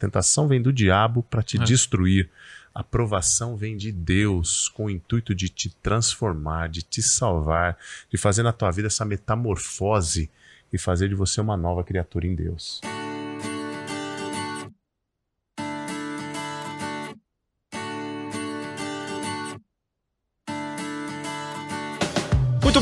Tentação vem do diabo para te é. destruir. A provação vem de Deus com o intuito de te transformar, de te salvar, de fazer na tua vida essa metamorfose e fazer de você uma nova criatura em Deus.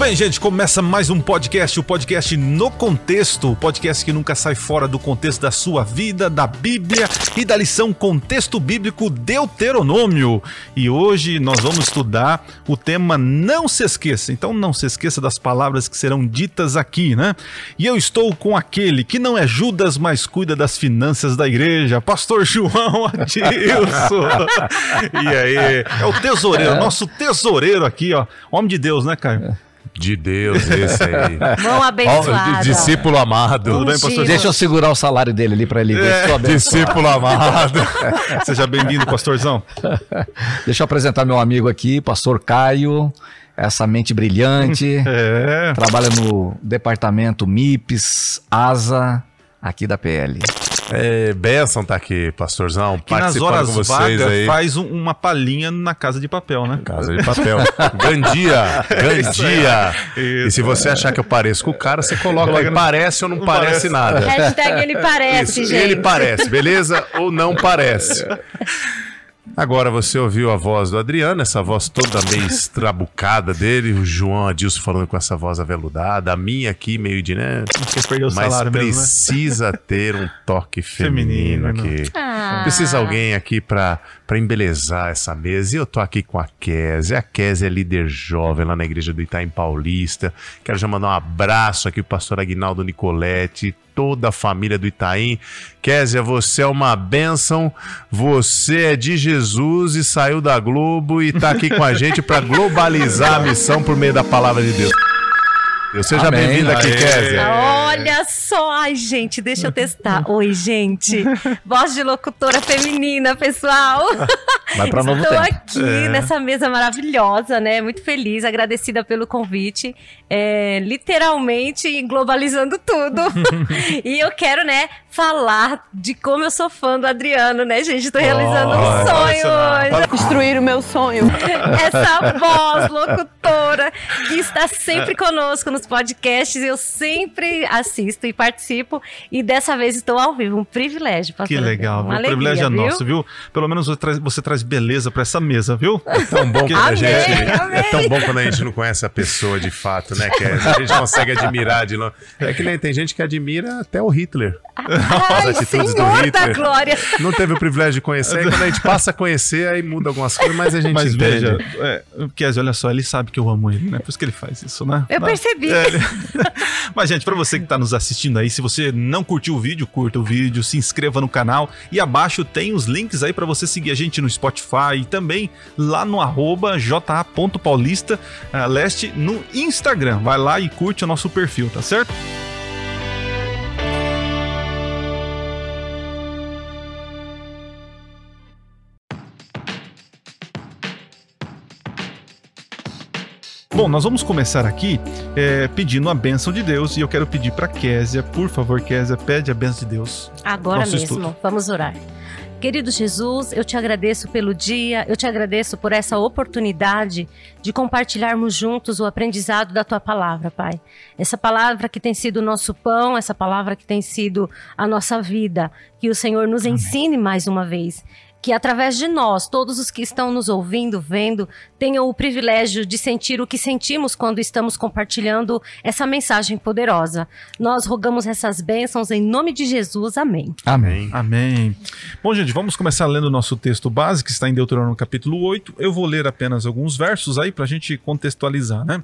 Bem, gente, começa mais um podcast, o podcast no contexto, o podcast que nunca sai fora do contexto da sua vida, da Bíblia e da lição Contexto Bíblico Deuteronômio. E hoje nós vamos estudar o tema Não se esqueça. Então não se esqueça das palavras que serão ditas aqui, né? E eu estou com aquele que não é Judas, mas cuida das finanças da igreja, Pastor João Adilson. e aí, é o tesoureiro, nosso tesoureiro aqui, ó. Homem de Deus, né, Caio? De Deus, esse aí. Mão abençoada. discípulo amado. Tudo bem, pastor? Deixa eu segurar o salário dele ali para ele ver. É, discípulo amado. Seja bem-vindo, pastorzão. Deixa eu apresentar meu amigo aqui, pastor Caio. Essa mente brilhante. É. Trabalha no departamento MIPS, ASA, aqui da PL. É, Benção tá aqui, pastorzão, que nas horas com vocês vagas, aí. faz um, uma palhinha na Casa de Papel, né? Casa de Papel. Gandia, Gandia. E se você achar que eu pareço com o cara, você coloca aí, parece ou não, não parece, parece, nada. Hashtag ele parece, Isso, gente. Ele parece, beleza? ou não parece. Agora você ouviu a voz do Adriano, essa voz toda meio estrabucada dele, o João Adilson falando com essa voz aveludada, a minha aqui meio de, né? perdeu o Mas precisa mesmo, né? ter um toque feminino, feminino aqui. Ah. Precisa alguém aqui para para embelezar essa mesa. E eu tô aqui com a Kézia. A Kézia é líder jovem lá na igreja do Itaim Paulista. Quero já mandar um abraço aqui pro pastor Aguinaldo Nicoletti, toda a família do Itaim. Kézia, você é uma bênção, você é de Jesus e saiu da Globo e tá aqui com a gente para globalizar a missão por meio da palavra de Deus. Seja bem-vinda aqui, Kézia. Olha só, ai, gente, deixa eu testar. Oi, gente. Voz de locutora feminina, pessoal. Vai pra novo Estou tempo. aqui é. nessa mesa maravilhosa, né? Muito feliz, agradecida pelo convite. É, literalmente globalizando tudo. e eu quero, né, falar de como eu sou fã do Adriano, né, gente? Estou realizando oh, um sonho hoje. Construir o meu sonho. Essa voz locutora que está sempre conosco nos podcasts. Eu sempre assisto e participo. E dessa vez estou ao vivo. Um privilégio. Que legal. Um privilégio é nosso, viu? Pelo menos você traz, você traz beleza para essa mesa, viu? É tão bom quando a gente. É tão bom quando a gente não conhece a pessoa de fato, né? Que a gente consegue admirar de longe. É que nem tem gente que admira até o Hitler. Ai, As atitudes do Hitler. glória. Não teve o privilégio de conhecer. quando a gente passa a conhecer, aí muda algumas coisas, mas a gente mas entende. veja, é, Kézia, olha só, ele sabe que eu amo ele, né? Por isso que ele faz isso, né? Eu não, percebi. Ele... mas, gente, para você que tá nos assistindo aí, se você não curtiu o vídeo, curta o vídeo, se inscreva no canal e abaixo tem os links aí para você seguir a gente no Spotify e também lá no arroba leste no Instagram. Vai lá e curte o nosso perfil, tá certo? Bom, nós vamos começar aqui é, pedindo a bênção de Deus e eu quero pedir para Késia, por favor, Késia, pede a bênção de Deus. Agora mesmo, estudo. vamos orar. Querido Jesus, eu te agradeço pelo dia, eu te agradeço por essa oportunidade de compartilharmos juntos o aprendizado da tua palavra, Pai. Essa palavra que tem sido o nosso pão, essa palavra que tem sido a nossa vida, que o Senhor nos Amém. ensine mais uma vez que através de nós, todos os que estão nos ouvindo, vendo, tenham o privilégio de sentir o que sentimos quando estamos compartilhando essa mensagem poderosa. Nós rogamos essas bênçãos em nome de Jesus. Amém. Amém. Amém. Bom, gente, vamos começar lendo o nosso texto base, que está em Deuteronômio capítulo 8. Eu vou ler apenas alguns versos aí para a gente contextualizar, né?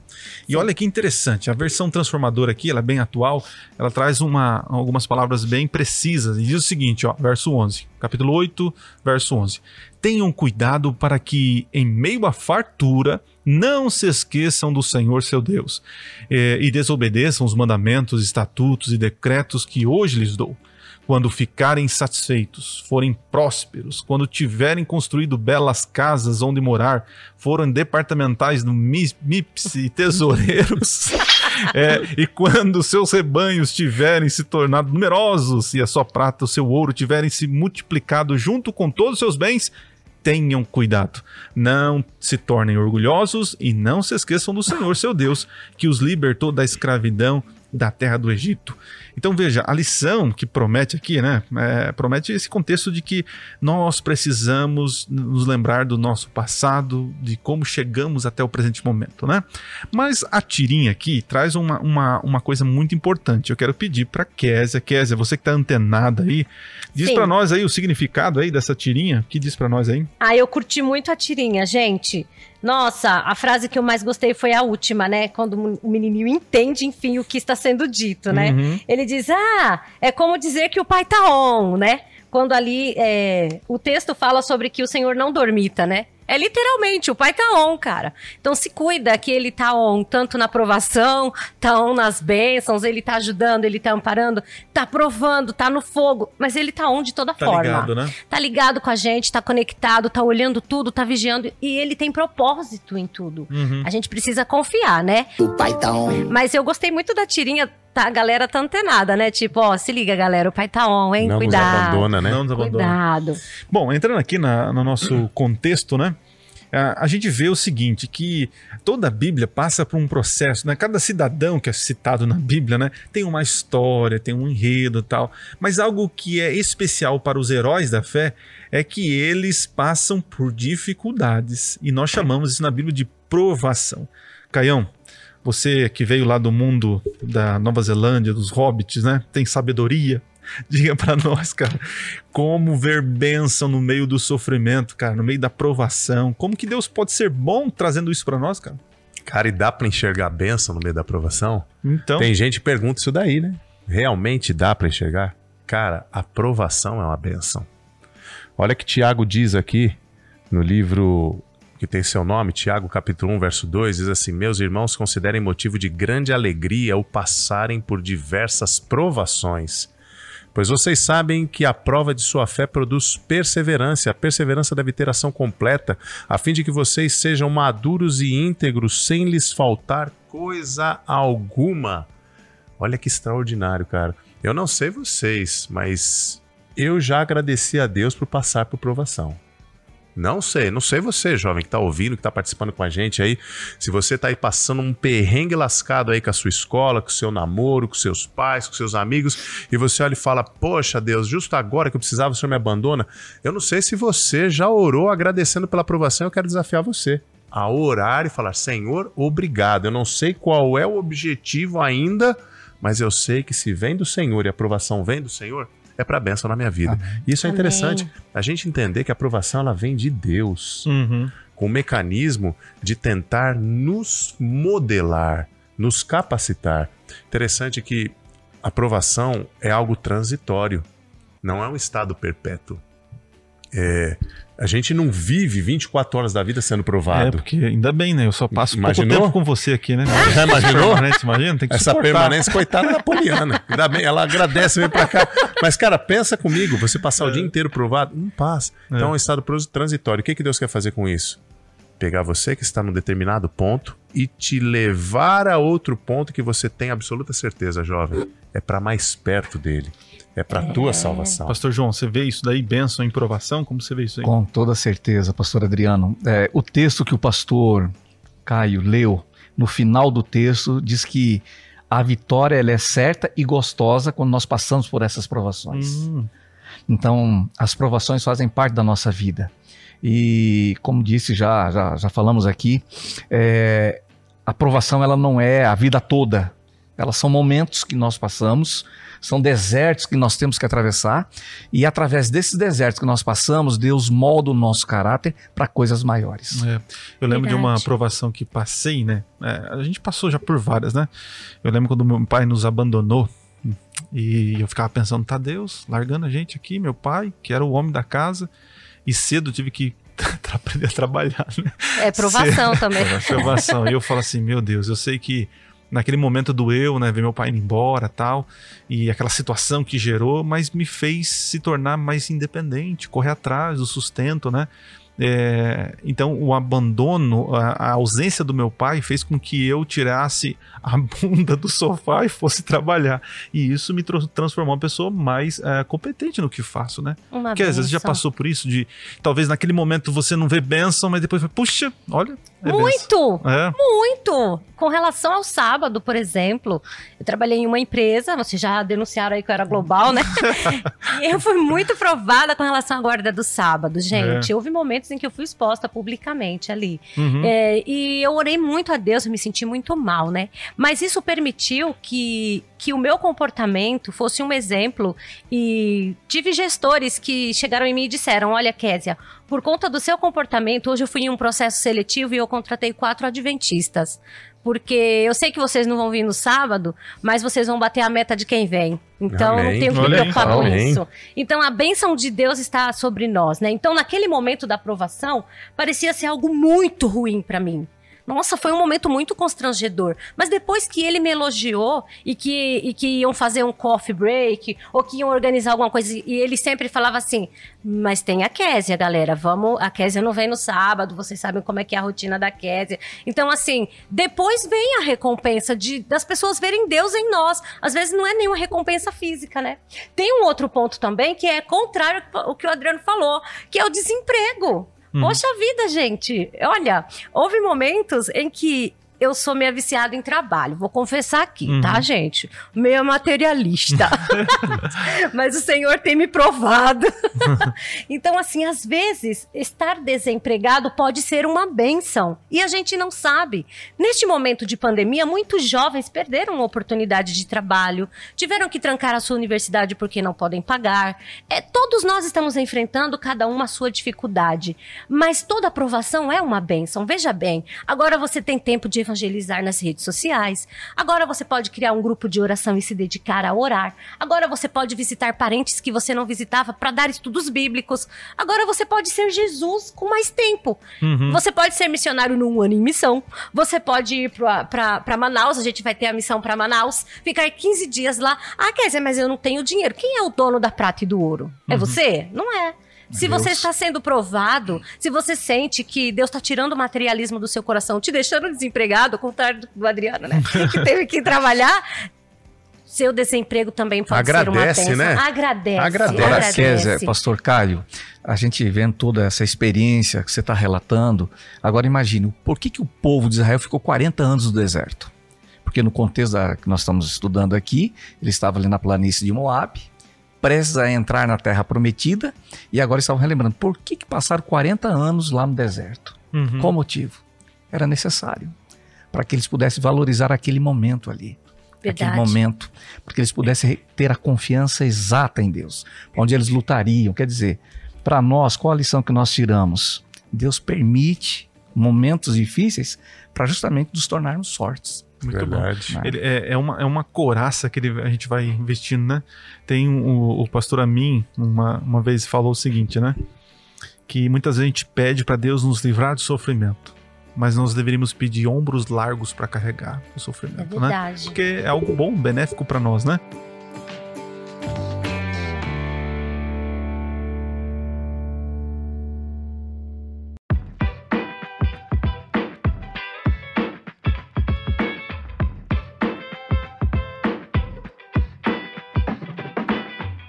E olha que interessante, a versão transformadora aqui, ela é bem atual, ela traz uma, algumas palavras bem precisas. E diz o seguinte, ó, verso 11 capítulo 8, verso 11. Tenham cuidado para que, em meio à fartura, não se esqueçam do Senhor seu Deus eh, e desobedeçam os mandamentos, estatutos e decretos que hoje lhes dou quando ficarem satisfeitos, forem prósperos, quando tiverem construído belas casas onde morar, forem departamentais no MIPS e tesoureiros, é, e quando seus rebanhos tiverem se tornado numerosos e a sua prata, o seu ouro tiverem se multiplicado junto com todos os seus bens, tenham cuidado. Não se tornem orgulhosos e não se esqueçam do Senhor, seu Deus, que os libertou da escravidão da terra do Egito. Então veja, a lição que promete aqui, né? É, promete esse contexto de que nós precisamos nos lembrar do nosso passado, de como chegamos até o presente momento, né? Mas a tirinha aqui traz uma, uma, uma coisa muito importante. Eu quero pedir para Késia, Késia, você que está antenada aí, diz para nós aí o significado aí dessa tirinha. que diz para nós aí? Ah, eu curti muito a tirinha, gente. Nossa, a frase que eu mais gostei foi a última, né? Quando o menininho entende, enfim, o que está sendo dito, né? Uhum. Ele diz: Ah, é como dizer que o pai tá on, né? Quando ali é, o texto fala sobre que o Senhor não dormita, né? É literalmente, o pai tá on, cara. Então se cuida que ele tá on, tanto na aprovação, tá on nas bênçãos, ele tá ajudando, ele tá amparando, tá provando, tá no fogo, mas ele tá on de toda tá forma. Ligado, né? Tá ligado com a gente, tá conectado, tá olhando tudo, tá vigiando e ele tem propósito em tudo. Uhum. A gente precisa confiar, né? O pai tá on. Mas eu gostei muito da tirinha tá, a galera tá antenada, né? Tipo, ó, se liga, galera, o pai tá on, hein? Não Cuidado. Nos abandona, né? Não nos abandona. Cuidado. Bom, entrando aqui na, no nosso contexto, né? a gente vê o seguinte, que toda a Bíblia passa por um processo, né? Cada cidadão que é citado na Bíblia, né, tem uma história, tem um enredo tal, mas algo que é especial para os heróis da fé é que eles passam por dificuldades, e nós chamamos isso na Bíblia de provação. Caião, você que veio lá do mundo da Nova Zelândia, dos hobbits, né? Tem sabedoria. Diga para nós, cara, como ver bênção no meio do sofrimento, cara, no meio da provação. Como que Deus pode ser bom trazendo isso para nós, cara? Cara, e dá para enxergar bênção no meio da provação? Então. Tem gente que pergunta isso daí, né? Realmente dá para enxergar? Cara, a provação é uma bênção. Olha que Tiago diz aqui no livro que tem seu nome, Tiago capítulo 1, verso 2, diz assim: Meus irmãos, considerem motivo de grande alegria o passarem por diversas provações, pois vocês sabem que a prova de sua fé produz perseverança. A perseverança deve ter ação completa, a fim de que vocês sejam maduros e íntegros, sem lhes faltar coisa alguma. Olha que extraordinário, cara. Eu não sei vocês, mas eu já agradeci a Deus por passar por provação. Não sei, não sei você, jovem, que está ouvindo, que está participando com a gente aí. Se você está aí passando um perrengue lascado aí com a sua escola, com o seu namoro, com seus pais, com seus amigos, e você olha e fala: Poxa, Deus, justo agora que eu precisava, o senhor me abandona. Eu não sei se você já orou agradecendo pela aprovação, eu quero desafiar você a orar e falar: Senhor, obrigado. Eu não sei qual é o objetivo ainda, mas eu sei que se vem do Senhor e a aprovação vem do Senhor, é para bênção na minha vida. Amém. Isso é Amém. interessante. A gente entender que a aprovação ela vem de Deus, uhum. com o mecanismo de tentar nos modelar, nos capacitar. Interessante que a aprovação é algo transitório, não é um estado perpétuo. É, a gente não vive 24 horas da vida sendo provado. É, porque ainda bem, né? Eu só passo Imaginou? pouco tempo com você aqui, né? Já imaginou? imagina, tem que Essa suportar. permanência, coitada da Poliana. Ainda bem, ela agradece, vem pra cá. Mas, cara, pensa comigo, você passar é. o dia inteiro provado, não passa. Então é um estado transitório. O que, que Deus quer fazer com isso? Pegar você que está num determinado ponto e te levar a outro ponto que você tem absoluta certeza, jovem. É para mais perto dele. É para a é. tua salvação. Pastor João, você vê isso daí, bênção em provação? Como você vê isso aí? Com toda certeza, pastor Adriano. É, o texto que o pastor Caio leu, no final do texto, diz que a vitória ela é certa e gostosa quando nós passamos por essas provações. Hum. Então, as provações fazem parte da nossa vida. E, como disse, já, já, já falamos aqui, é, a provação ela não é a vida toda. Elas são momentos que nós passamos, são desertos que nós temos que atravessar, e através desses desertos que nós passamos, Deus molda o nosso caráter para coisas maiores. É. Eu lembro Verdade. de uma aprovação que passei, né? É, a gente passou já por várias, né? Eu lembro quando meu pai nos abandonou, e eu ficava pensando, tá Deus largando a gente aqui, meu pai, que era o homem da casa, e cedo tive que aprender a trabalhar, né? É provação cedo. também. Provação. E eu falo assim, meu Deus, eu sei que naquele momento doeu, né, ver meu pai indo embora, tal, e aquela situação que gerou, mas me fez se tornar mais independente, correr atrás do sustento, né? É, então, o abandono, a, a, ausência do meu pai fez com que eu tirasse a bunda do sofá e fosse trabalhar. E isso me transformou uma pessoa mais é, competente no que faço, né? Uma Porque às vezes já passou por isso de talvez naquele momento você não vê bênção, mas depois puxa, olha. É muito! É. Muito! Com relação ao sábado, por exemplo, eu trabalhei em uma empresa, vocês já denunciaram aí que eu era global, né? e eu fui muito provada com relação à guarda do sábado, gente. É. Houve momentos em que eu fui exposta publicamente ali. Uhum. É, e eu orei muito a Deus, eu me senti muito mal, né? Mas isso permitiu que, que o meu comportamento fosse um exemplo e tive gestores que chegaram em mim e disseram: Olha, Késia, por conta do seu comportamento, hoje eu fui em um processo seletivo e eu contratei quatro adventistas porque eu sei que vocês não vão vir no sábado, mas vocês vão bater a meta de quem vem. Então Amém. não tenho que me preocupar com isso. Então a bênção de Deus está sobre nós, né? Então naquele momento da aprovação, parecia ser algo muito ruim para mim. Nossa, foi um momento muito constrangedor. Mas depois que ele me elogiou e que, e que iam fazer um coffee break ou que iam organizar alguma coisa, e ele sempre falava assim: Mas tem a Késia, galera. Vamos. A Késia não vem no sábado, vocês sabem como é que é a rotina da Késia. Então, assim, depois vem a recompensa de, das pessoas verem Deus em nós. Às vezes não é nenhuma recompensa física, né? Tem um outro ponto também que é contrário ao que o Adriano falou, que é o desemprego. Uhum. Poxa vida, gente. Olha, houve momentos em que eu sou meio viciada em trabalho. Vou confessar aqui, tá, uhum. tá, gente? Meio materialista. Mas o Senhor tem me provado. então, assim, às vezes, estar desempregado pode ser uma benção. E a gente não sabe. Neste momento de pandemia, muitos jovens perderam a oportunidade de trabalho, tiveram que trancar a sua universidade porque não podem pagar. É, todos nós estamos enfrentando cada uma a sua dificuldade. Mas toda aprovação é uma benção. Veja bem, agora você tem tempo de evangelizar nas redes sociais. Agora você pode criar um grupo de oração e se dedicar a orar. Agora você pode visitar parentes que você não visitava para dar estudos bíblicos. Agora você pode ser Jesus com mais tempo. Uhum. Você pode ser missionário num ano em missão. Você pode ir para Manaus, a gente vai ter a missão para Manaus, ficar 15 dias lá. Ah, quer dizer, mas eu não tenho dinheiro. Quem é o dono da prata e do ouro? É uhum. você? Não é. Se Deus. você está sendo provado, se você sente que Deus está tirando o materialismo do seu coração, te deixando desempregado, ao contrário do Adriano, né? que teve que trabalhar, seu desemprego também pode agradece, ser uma Né? Agradece. Agradece. pastor Caio, a gente vendo toda essa experiência que você está relatando, agora imagine, por que, que o povo de Israel ficou 40 anos no deserto? Porque no contexto da, que nós estamos estudando aqui, ele estava ali na planície de Moab, prestes a entrar na terra prometida e agora estavam relembrando por que, que passaram 40 anos lá no deserto. Uhum. Qual o motivo? Era necessário para que eles pudessem valorizar aquele momento ali. Verdade. Aquele momento, porque eles pudessem ter a confiança exata em Deus, onde eles lutariam. Quer dizer, para nós, qual a lição que nós tiramos? Deus permite momentos difíceis para justamente nos tornarmos fortes. Muito Verdade. bom. Ele é, é, uma, é uma coraça que ele, a gente vai investindo, né? Tem o, o pastor Amin, uma, uma vez falou o seguinte, né? Que muitas vezes a gente pede para Deus nos livrar do sofrimento, mas nós deveríamos pedir ombros largos para carregar o sofrimento, é né? Porque é algo bom, benéfico para nós, né?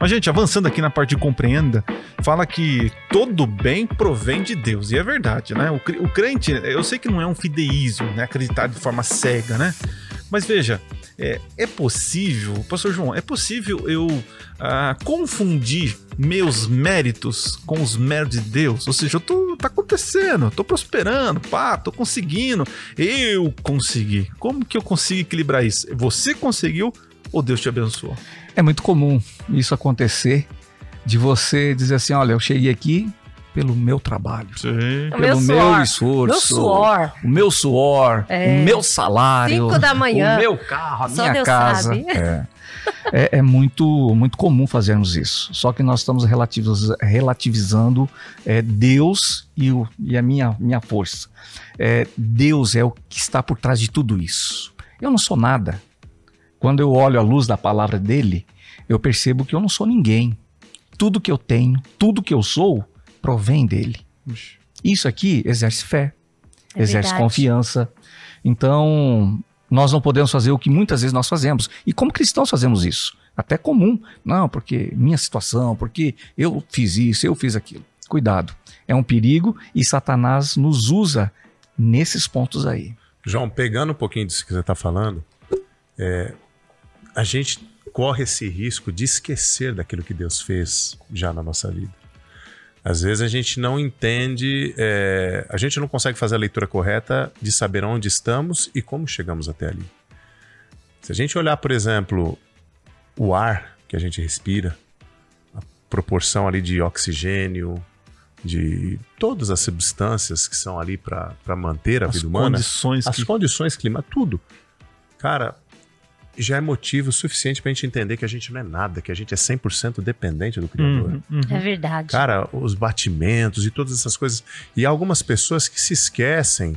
Mas, gente, avançando aqui na parte de compreenda, fala que todo bem provém de Deus. E é verdade, né? O, crente, eu sei que não é um fideísmo, né? Acreditar de forma cega, né? Mas veja, é, é possível, pastor João, é possível eu ah, confundir meus méritos com os méritos de Deus? Ou seja, eu tô, tá acontecendo, tô prosperando, pá, tô conseguindo, eu consegui. Como que eu consigo equilibrar isso? Você conseguiu ou Deus te abençoou? É muito comum isso acontecer, de você dizer assim: olha, eu cheguei aqui pelo meu trabalho, Sim. pelo meu, meu esforço, meu suor. o meu suor, é. o meu salário, Cinco da manhã, o meu carro, a Só minha Deus casa. É. é. É, muito, muito comum fazermos isso. Só que nós estamos relativizando é, Deus e, o, e, a minha, minha força. É, Deus é o que está por trás de tudo isso. Eu não sou nada. Quando eu olho a luz da palavra dele, eu percebo que eu não sou ninguém. Tudo que eu tenho, tudo que eu sou, provém dele. Isso aqui exerce fé, é exerce verdade. confiança. Então, nós não podemos fazer o que muitas vezes nós fazemos. E como cristãos fazemos isso? Até comum. Não, porque minha situação, porque eu fiz isso, eu fiz aquilo. Cuidado. É um perigo e Satanás nos usa nesses pontos aí. João, pegando um pouquinho disso que você está falando, é, a gente corre esse risco de esquecer daquilo que Deus fez já na nossa vida. Às vezes a gente não entende, é, a gente não consegue fazer a leitura correta de saber onde estamos e como chegamos até ali. Se a gente olhar, por exemplo, o ar que a gente respira, a proporção ali de oxigênio, de todas as substâncias que são ali para manter a as vida humana, condições as que... condições clima, tudo. Cara, já é motivo suficiente para a gente entender que a gente não é nada, que a gente é 100% dependente do Criador. Uhum, uhum. É verdade. Cara, os batimentos e todas essas coisas. E algumas pessoas que se esquecem,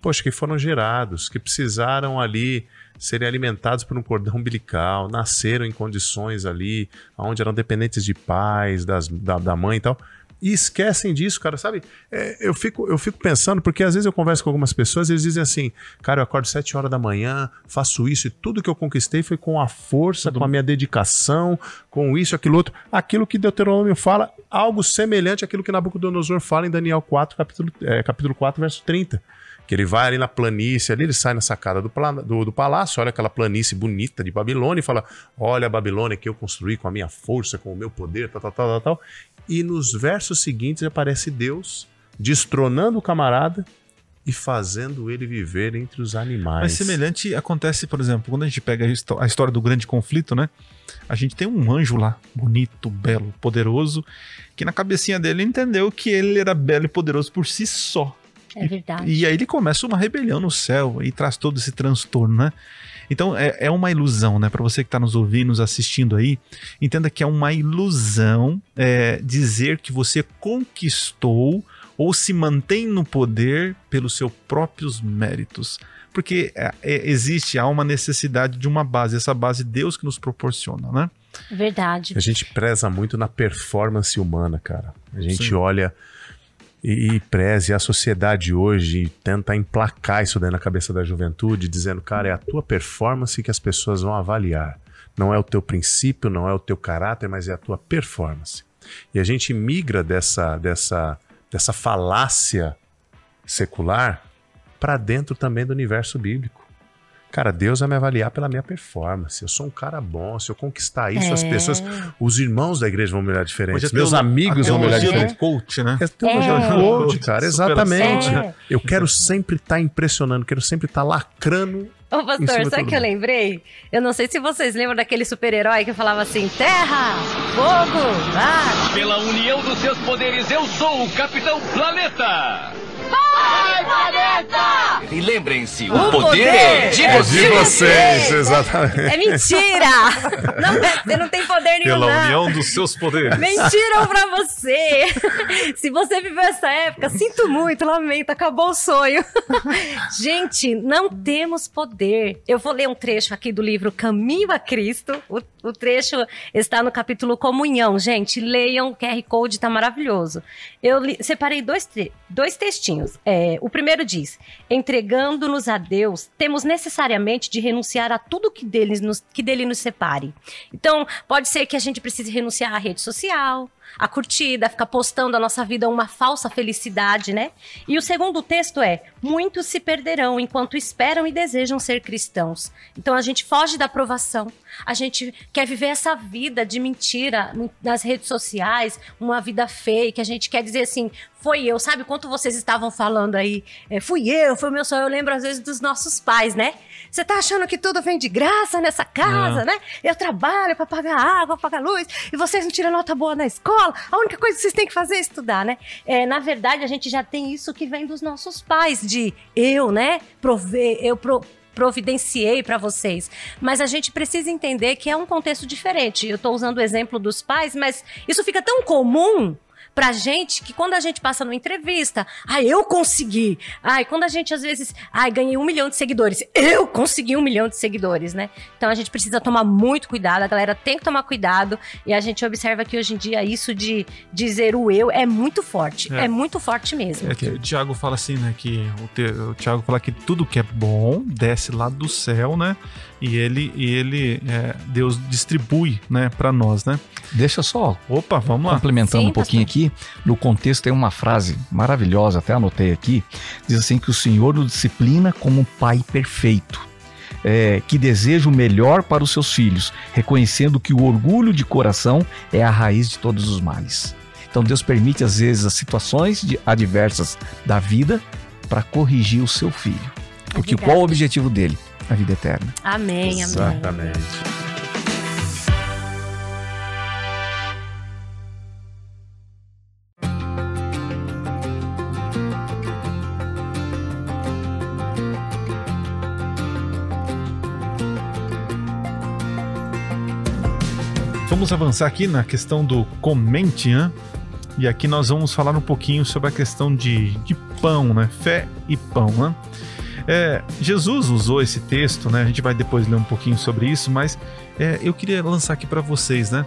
poxa, que foram gerados, que precisaram ali serem alimentados por um cordão umbilical, nasceram em condições ali onde eram dependentes de pais, das, da, da mãe e tal e esquecem disso, cara, sabe? É, eu, fico, eu fico pensando, porque às vezes eu converso com algumas pessoas e eles dizem assim, cara, eu acordo sete horas da manhã, faço isso e tudo que eu conquistei foi com a força, com a minha dedicação, com isso, aquilo outro. Aquilo que Deuteronômio fala, algo semelhante àquilo que Nabucodonosor fala em Daniel 4, capítulo, é, capítulo 4, verso 30 que ele vai ali na planície, ali ele sai na sacada do, do, do, palácio, olha aquela planície bonita de Babilônia e fala: Olha a Babilônia que eu construí com a minha força, com o meu poder, tal, tal, tal, tal, tal e nos versos seguintes aparece Deus destronando o camarada e fazendo ele viver entre os animais. Mas semelhante acontece, por exemplo, quando a gente pega a história do grande conflito, né? A gente tem um anjo lá, bonito, belo, poderoso, que na cabecinha dele entendeu que ele era belo e poderoso por si só. É verdade. E, e aí ele começa uma rebelião no céu e traz todo esse transtorno, né? Então é, é uma ilusão, né? Para você que está nos ouvindo, nos assistindo aí, entenda que é uma ilusão é, dizer que você conquistou ou se mantém no poder pelos seus próprios méritos. Porque é, é, existe, há uma necessidade de uma base, essa base Deus que nos proporciona, né? Verdade. A gente preza muito na performance humana, cara. A gente Sim. olha e, e preze a sociedade hoje tenta emplacar isso daí na cabeça da juventude, dizendo, cara, é a tua performance que as pessoas vão avaliar. Não é o teu princípio, não é o teu caráter, mas é a tua performance. E a gente migra dessa, dessa, dessa falácia secular para dentro também do universo bíblico. Cara, Deus vai me avaliar pela minha performance. Eu sou um cara bom. Se eu conquistar isso, é. as pessoas, os irmãos da igreja vão me olhar diferente. Meus amigos vão me olhar diferente. coach, né? É teologia é. coach, cara, exatamente. É. Eu quero sempre estar tá impressionando, quero sempre estar tá lacrando Ô, pastor, sabe o que eu lembrei? Eu não sei se vocês lembram daquele super-herói que falava assim: Terra, fogo, ar. Pela união dos seus poderes, eu sou o Capitão Planeta! Vai! E lembrem-se, o, o, poder, poder é de é vocês. de vocês, exatamente. É mentira! Não, você não tem poder nenhum. Pela não. união dos seus poderes. Mentiram pra você! Se você viveu essa época, sinto muito, lamento, acabou o sonho. Gente, não temos poder. Eu vou ler um trecho aqui do livro Caminho a Cristo. O, o trecho está no capítulo Comunhão. Gente, leiam, o QR Code tá maravilhoso. Eu li, separei dois, dois textinhos é, o primeiro diz: entregando-nos a Deus, temos necessariamente de renunciar a tudo que dele, nos, que dele nos separe. Então, pode ser que a gente precise renunciar à rede social, a curtida, ficar postando a nossa vida uma falsa felicidade, né? E o segundo texto é: muitos se perderão enquanto esperam e desejam ser cristãos. Então a gente foge da aprovação, a gente quer viver essa vida de mentira nas redes sociais, uma vida fake, a gente quer dizer assim, foi eu, sabe quanto vocês estavam falando aí? É, fui eu, foi o meu sonho. Eu lembro às vezes dos nossos pais, né? Você tá achando que tudo vem de graça nessa casa, né? Eu trabalho para pagar água, pagar luz, e vocês não tiram nota boa na escola. A única coisa que vocês têm que fazer é estudar, né? É, na verdade, a gente já tem isso que vem dos nossos pais, de eu, né? Prover, eu pro, providenciei para vocês. Mas a gente precisa entender que é um contexto diferente. Eu estou usando o exemplo dos pais, mas isso fica tão comum pra gente que quando a gente passa numa entrevista, ah, eu consegui. Ai, quando a gente às vezes, ai, ganhei um milhão de seguidores, eu consegui um milhão de seguidores, né? Então a gente precisa tomar muito cuidado, a galera tem que tomar cuidado e a gente observa que hoje em dia isso de dizer o eu é muito forte, é, é muito forte mesmo. É que o Tiago fala assim, né, que o, o Tiago fala que tudo que é bom desce lá do céu, né? E ele, e ele é, Deus distribui, né, para nós, né? Deixa só. Opa, vamos lá. Complementando Sim, um pouquinho pastor. aqui, no contexto tem uma frase maravilhosa, até anotei aqui, diz assim que o Senhor nos disciplina como um pai perfeito. É, que deseja o melhor para os seus filhos, reconhecendo que o orgulho de coração é a raiz de todos os males. Então Deus permite às vezes as situações adversas da vida para corrigir o seu filho. Porque é qual o objetivo dele? A vida eterna. Amém, Exatamente. amém. Exatamente. Vamos avançar aqui na questão do comente, né? E aqui nós vamos falar um pouquinho sobre a questão de, de pão, né? Fé e pão, né? É, Jesus usou esse texto, né? A gente vai depois ler um pouquinho sobre isso, mas é, eu queria lançar aqui para vocês, né?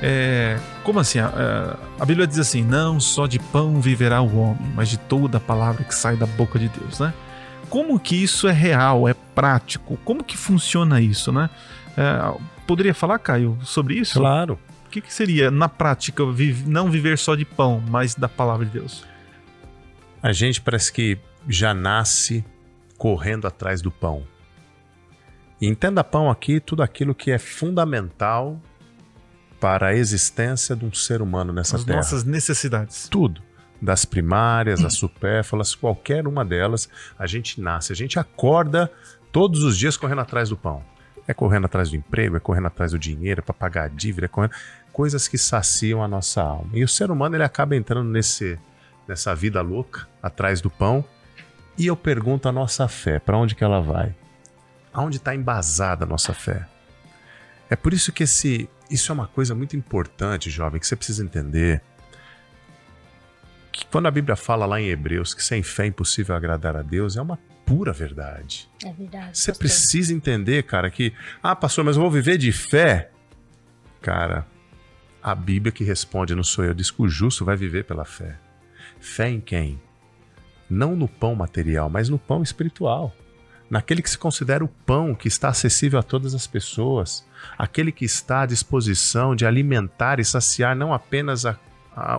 É, como assim? A, a, Bíblia diz assim: não só de pão viverá o homem, mas de toda a palavra que sai da boca de Deus, né? Como que isso é real, é prático? Como que funciona isso, né? É, poderia falar, Caio, sobre isso? Claro. O que, que seria, na prática, não viver só de pão, mas da palavra de Deus? A gente parece que já nasce correndo atrás do pão. E entenda pão aqui tudo aquilo que é fundamental para a existência de um ser humano nessa As terra. As nossas necessidades. Tudo. Das primárias, as supérfluas, qualquer uma delas, a gente nasce, a gente acorda todos os dias correndo atrás do pão. É correndo atrás do emprego, é correndo atrás do dinheiro, é para pagar a dívida, é correndo coisas que saciam a nossa alma. E o ser humano ele acaba entrando nesse, nessa vida louca, atrás do pão. E eu pergunto a nossa fé, para onde que ela vai? Aonde está embasada a nossa fé? É por isso que esse, isso é uma coisa muito importante, jovem, que você precisa entender. Que quando a Bíblia fala lá em Hebreus que sem fé é impossível agradar a Deus, é uma pura verdade. É verdade. Você pastor. precisa entender, cara, que, ah, pastor, mas eu vou viver de fé. Cara, a Bíblia que responde, não sou eu, diz que o justo vai viver pela fé. Fé em quem? Não no pão material, mas no pão espiritual. Naquele que se considera o pão que está acessível a todas as pessoas. Aquele que está à disposição de alimentar e saciar não apenas a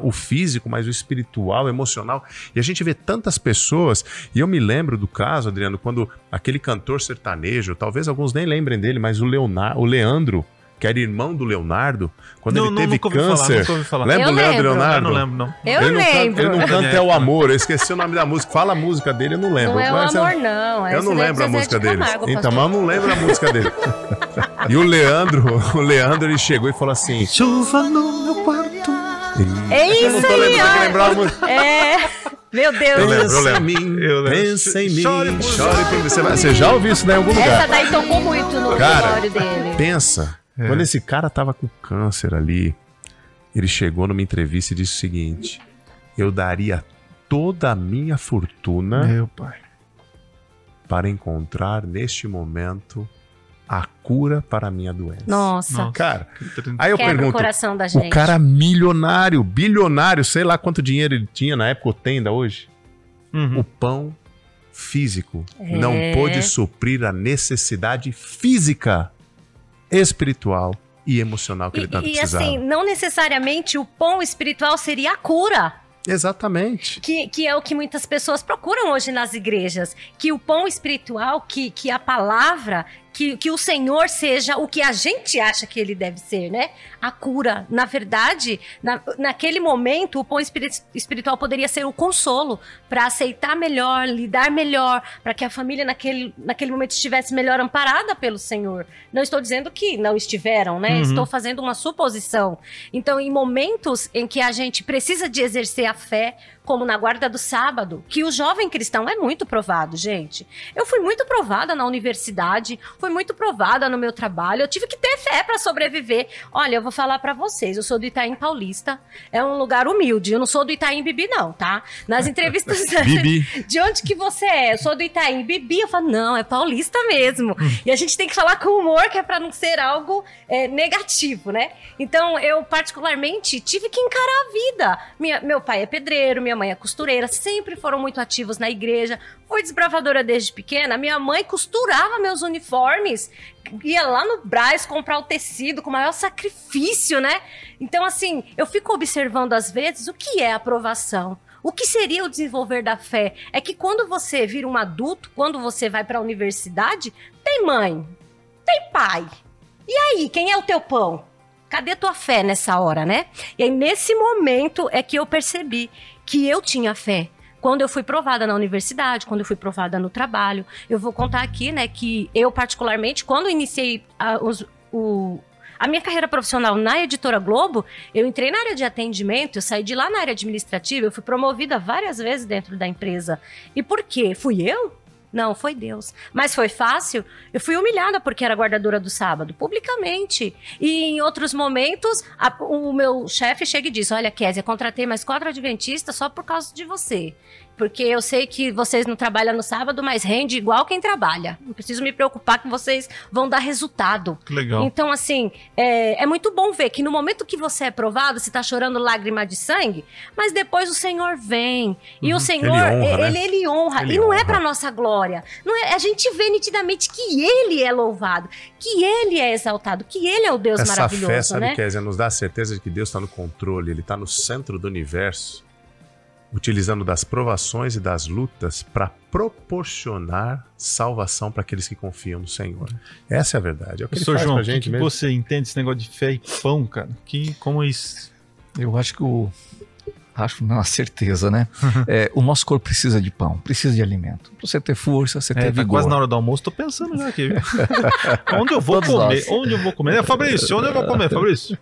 o físico, mas o espiritual, o emocional. E a gente vê tantas pessoas, e eu me lembro do caso, Adriano, quando aquele cantor sertanejo, talvez alguns nem lembrem dele, mas o, Leonardo, o Leandro, que era irmão do Leonardo, quando não, ele teve câncer. Falar, falar. Lembra eu do Leandro Leonardo? Eu não lembro, não. Eu ele lembro. Não canta, ele não canta É o Amor, eu esqueci o nome da música. Fala a música dele, eu não lembro. Não é o Amor, não. Eu não lembro a música dele. Então, mas eu não lembro a música dele. e o Leandro, o Leandro, ele chegou e falou assim: Chuva no meu quarto. É isso eu não tô aí, ó. É. Meu Deus. Eu lembro, eu lembro. Em mim, eu lembro. Pensa em mim, chore por, chore por mim. Você, você já ouviu isso né, em algum lugar? Essa daí tocou muito no cara, dele. Pensa, é. quando esse cara tava com câncer ali, ele chegou numa entrevista e disse o seguinte: Eu daria toda a minha fortuna Meu pai. para encontrar neste momento a cura para a minha doença. Nossa. Cara, aí eu Quebra pergunto, o coração da gente. o cara milionário, bilionário, sei lá quanto dinheiro ele tinha na época, ou tem ainda hoje, uhum. o pão físico É. não pôde suprir a necessidade física, espiritual e emocional que ele tanto E, e precisava. assim, não necessariamente o pão espiritual seria a cura. Exatamente. Que, que é o que muitas pessoas procuram hoje nas igrejas. Que o pão espiritual, que, que a palavra, que, que o Senhor seja o que a gente acha que ele deve ser, né? A cura. Na verdade, na, naquele momento, o pão espiri- espiritual poderia ser o consolo para aceitar melhor, lidar melhor, para que a família naquele, naquele momento estivesse melhor amparada pelo Senhor. Não estou dizendo que não estiveram, né? Uhum. Estou fazendo uma suposição. Então, em momentos em que a gente precisa de exercer a fé, como na guarda do sábado, que o jovem cristão é muito provado, gente. Eu fui muito provada na universidade, fui muito provada no meu trabalho. Eu tive que ter fé para sobreviver. Olha, eu vou falar para vocês. Eu sou do Itaim Paulista. É um lugar humilde. Eu não sou do Itaim Bibi, não, tá? Nas entrevistas. De onde que você é? Eu sou do Itaim Bibi. Eu falo, não, é paulista mesmo. e a gente tem que falar com humor, que é pra não ser algo é, negativo, né? Então, eu, particularmente, tive que encarar a vida. Minha, meu pai é pedreiro, minha mãe é costureira, sempre foram muito ativos na igreja. Fui desbravadora desde pequena. Minha mãe costurava meus uniformes, ia lá no Braz comprar o tecido com o maior sacrifício, né? Então, assim, eu fico observando às vezes o que é aprovação. O que seria o desenvolver da fé? É que quando você vira um adulto, quando você vai para a universidade, tem mãe, tem pai. E aí, quem é o teu pão? Cadê tua fé nessa hora, né? E aí, nesse momento, é que eu percebi que eu tinha fé. Quando eu fui provada na universidade, quando eu fui provada no trabalho. Eu vou contar aqui, né, que eu, particularmente, quando iniciei a, os, o, a minha carreira profissional na editora Globo, eu entrei na área de atendimento, eu saí de lá na área administrativa, eu fui promovida várias vezes dentro da empresa. E por quê? Fui eu? Não, foi Deus. Mas foi fácil? Eu fui humilhada porque era guardadora do sábado, publicamente. E em outros momentos, a, o meu chefe chega e diz: Olha, Kézia, contratei mais quatro adventistas só por causa de você porque eu sei que vocês não trabalham no sábado, mas rende igual quem trabalha. Não preciso me preocupar que vocês vão dar resultado. Legal. Então, assim, é, é muito bom ver que no momento que você é provado, você está chorando lágrima de sangue, mas depois o Senhor vem. E uhum. o Senhor, ele honra. Ele, né? ele honra. Ele e não é honra. é para nossa glória. Não é, a gente vê nitidamente que Ele é louvado, que Ele é exaltado, que Ele é o Deus Essa maravilhoso. Essa fé, sabe, né? Kézia, nos dá a certeza de que Deus está no controle, Ele está no centro do universo utilizando das provações e das lutas para proporcionar salvação para aqueles que confiam no Senhor. Essa é a verdade. É o que Professor ele faz João, pra gente que mesmo. você entende esse negócio de fé e pão, cara? Que, como é isso? Eu acho que o... Acho, não, a certeza, né? é, o nosso corpo precisa de pão, precisa de alimento. Pra você ter força, você é, ter tá vigor. quase na hora do almoço, tô pensando já aqui. onde eu vou Todos comer? Nós. Onde eu vou comer? É, Fabrício, onde eu vou comer, Fabrício?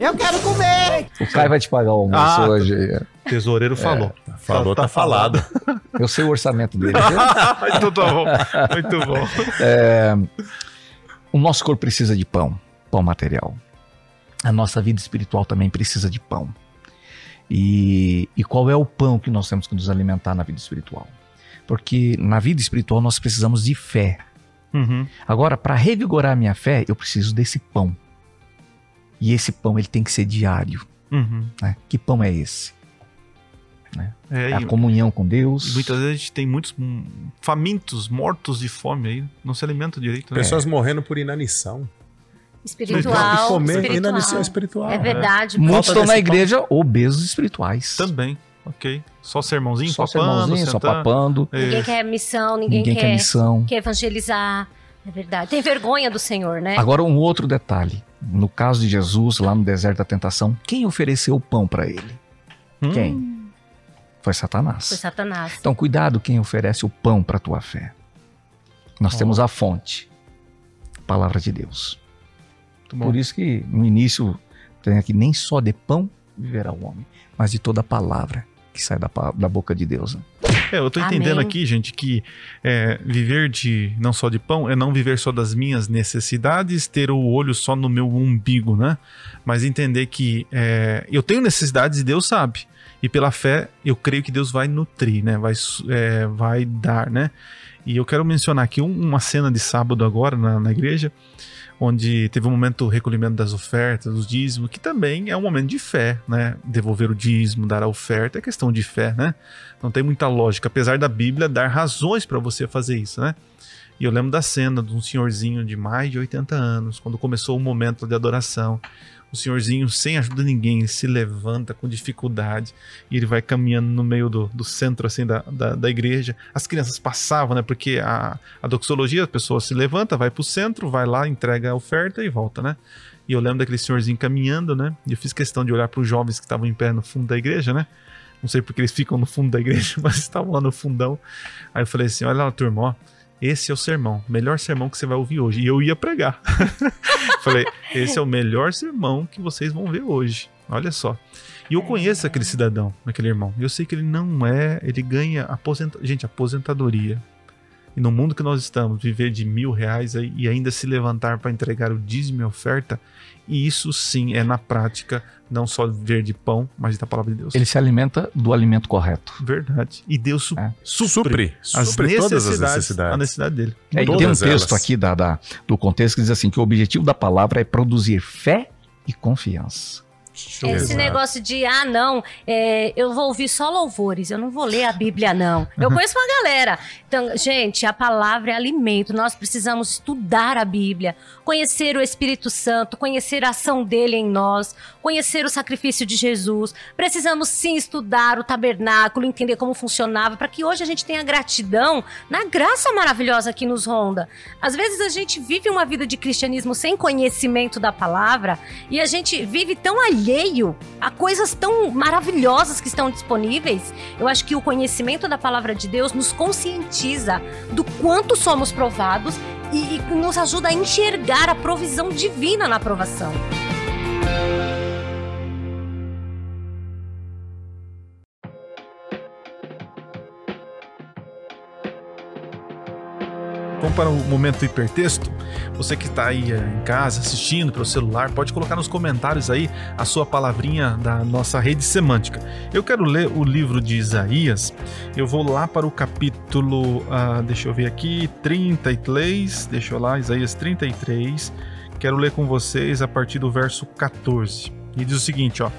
Eu quero comer! O Caio vai te pagar o almoço ah, hoje. Tesoureiro falou. É, falou, tá, tá falado. Eu sei o orçamento dele. Muito bom. Muito bom. É, o nosso corpo precisa de pão, pão material. A nossa vida espiritual também precisa de pão. E, e qual é o pão que nós temos que nos alimentar na vida espiritual? Porque na vida espiritual nós precisamos de fé. Uhum. Agora, para revigorar a minha fé, eu preciso desse pão. E esse pão ele tem que ser diário. Uhum. Né? Que pão é esse? Né? É, a comunhão com Deus. Muitas vezes a gente tem muitos famintos, mortos de fome aí, não se alimentam direito. Né? Pessoas morrendo por inanição. Espiritual. Comer espiritual. inanição espiritual. É verdade. Muitos estão na igreja pão. obesos espirituais. Também. Ok. Só sermãozinho, só papando, sermãozinho, só papando. Ninguém quer missão, ninguém, ninguém quer, quer missão. Quer evangelizar. É verdade. Tem vergonha do Senhor, né? Agora, um outro detalhe. No caso de Jesus, lá no deserto da tentação, quem ofereceu o pão para ele? Hum. Quem? Foi Satanás. Foi Satanás. Então, cuidado quem oferece o pão para a tua fé. Nós oh. temos a fonte, a palavra de Deus. Por isso que no início tem aqui nem só de pão viverá o homem, mas de toda a palavra que sai da, da boca de Deus. Né? É, eu tô entendendo Amém. aqui, gente, que é, viver de não só de pão é não viver só das minhas necessidades, ter o olho só no meu umbigo, né? Mas entender que é, eu tenho necessidades e Deus sabe. E pela fé, eu creio que Deus vai nutrir, né? Vai, é, vai dar, né? E eu quero mencionar aqui uma cena de sábado agora na, na igreja onde teve um momento do recolhimento das ofertas, dos dízimos, que também é um momento de fé, né? Devolver o dízimo, dar a oferta, é questão de fé, né? Não tem muita lógica, apesar da Bíblia dar razões para você fazer isso, né? E eu lembro da cena de um senhorzinho de mais de 80 anos, quando começou o momento de adoração o senhorzinho, sem ajuda de ninguém, se levanta com dificuldade e ele vai caminhando no meio do, do centro assim da, da, da, igreja. As crianças passavam, né? Porque a, a doxologia, a pessoa se levanta, vai pro centro, vai lá, entrega a oferta e volta, né? E eu lembro daquele senhorzinho caminhando, né? E eu fiz questão de olhar para os jovens que estavam em pé no fundo da igreja, né? Não sei porque eles ficam no fundo da igreja, mas estavam lá no fundão. Aí eu falei assim: olha lá, turma, ó esse é o sermão, melhor sermão que você vai ouvir hoje. E eu ia pregar. Falei, esse é o melhor sermão que vocês vão ver hoje. Olha só. E eu conheço aquele cidadão, aquele irmão. Eu sei que ele não é, ele ganha aposenta, gente, aposentadoria. E no mundo que nós estamos, viver de mil reais e ainda se levantar para entregar o dízimo e oferta, e isso sim é na prática, não só viver de pão, mas da palavra de Deus. Ele se alimenta do alimento correto. Verdade. E Deus su É. supre, Supre, as supre necessidades, todas as necessidades. a necessidade dele. É, e tem um texto elas. aqui da, da- do contexto que diz assim: que o objetivo da palavra é produzir fé e confiança. Esse Exato. negócio de, ah, não, é, eu vou ouvir só louvores, eu não vou ler a Bíblia, não. Eu conheço uma galera. Então, gente, a palavra é alimento. Nós precisamos estudar a Bíblia, conhecer o Espírito Santo, conhecer a ação dele em nós, conhecer o sacrifício de Jesus. Precisamos sim estudar o tabernáculo, entender como funcionava, para que hoje a gente tenha gratidão na graça maravilhosa que nos ronda. Às vezes a gente vive uma vida de cristianismo sem conhecimento da palavra e a gente vive tão alheio a coisas tão maravilhosas que estão disponíveis. Eu acho que o conhecimento da palavra de Deus nos conscientiza do quanto somos provados e, e nos ajuda a enxergar a provisão divina na provação. Vamos para o momento hipertexto. Você que está aí eh, em casa assistindo pelo celular, pode colocar nos comentários aí a sua palavrinha da nossa rede semântica. Eu quero ler o livro de Isaías. Eu vou lá para o capítulo, ah, deixa eu ver aqui, 33. Deixa eu lá, Isaías 33. Quero ler com vocês a partir do verso 14. E diz o seguinte, ó: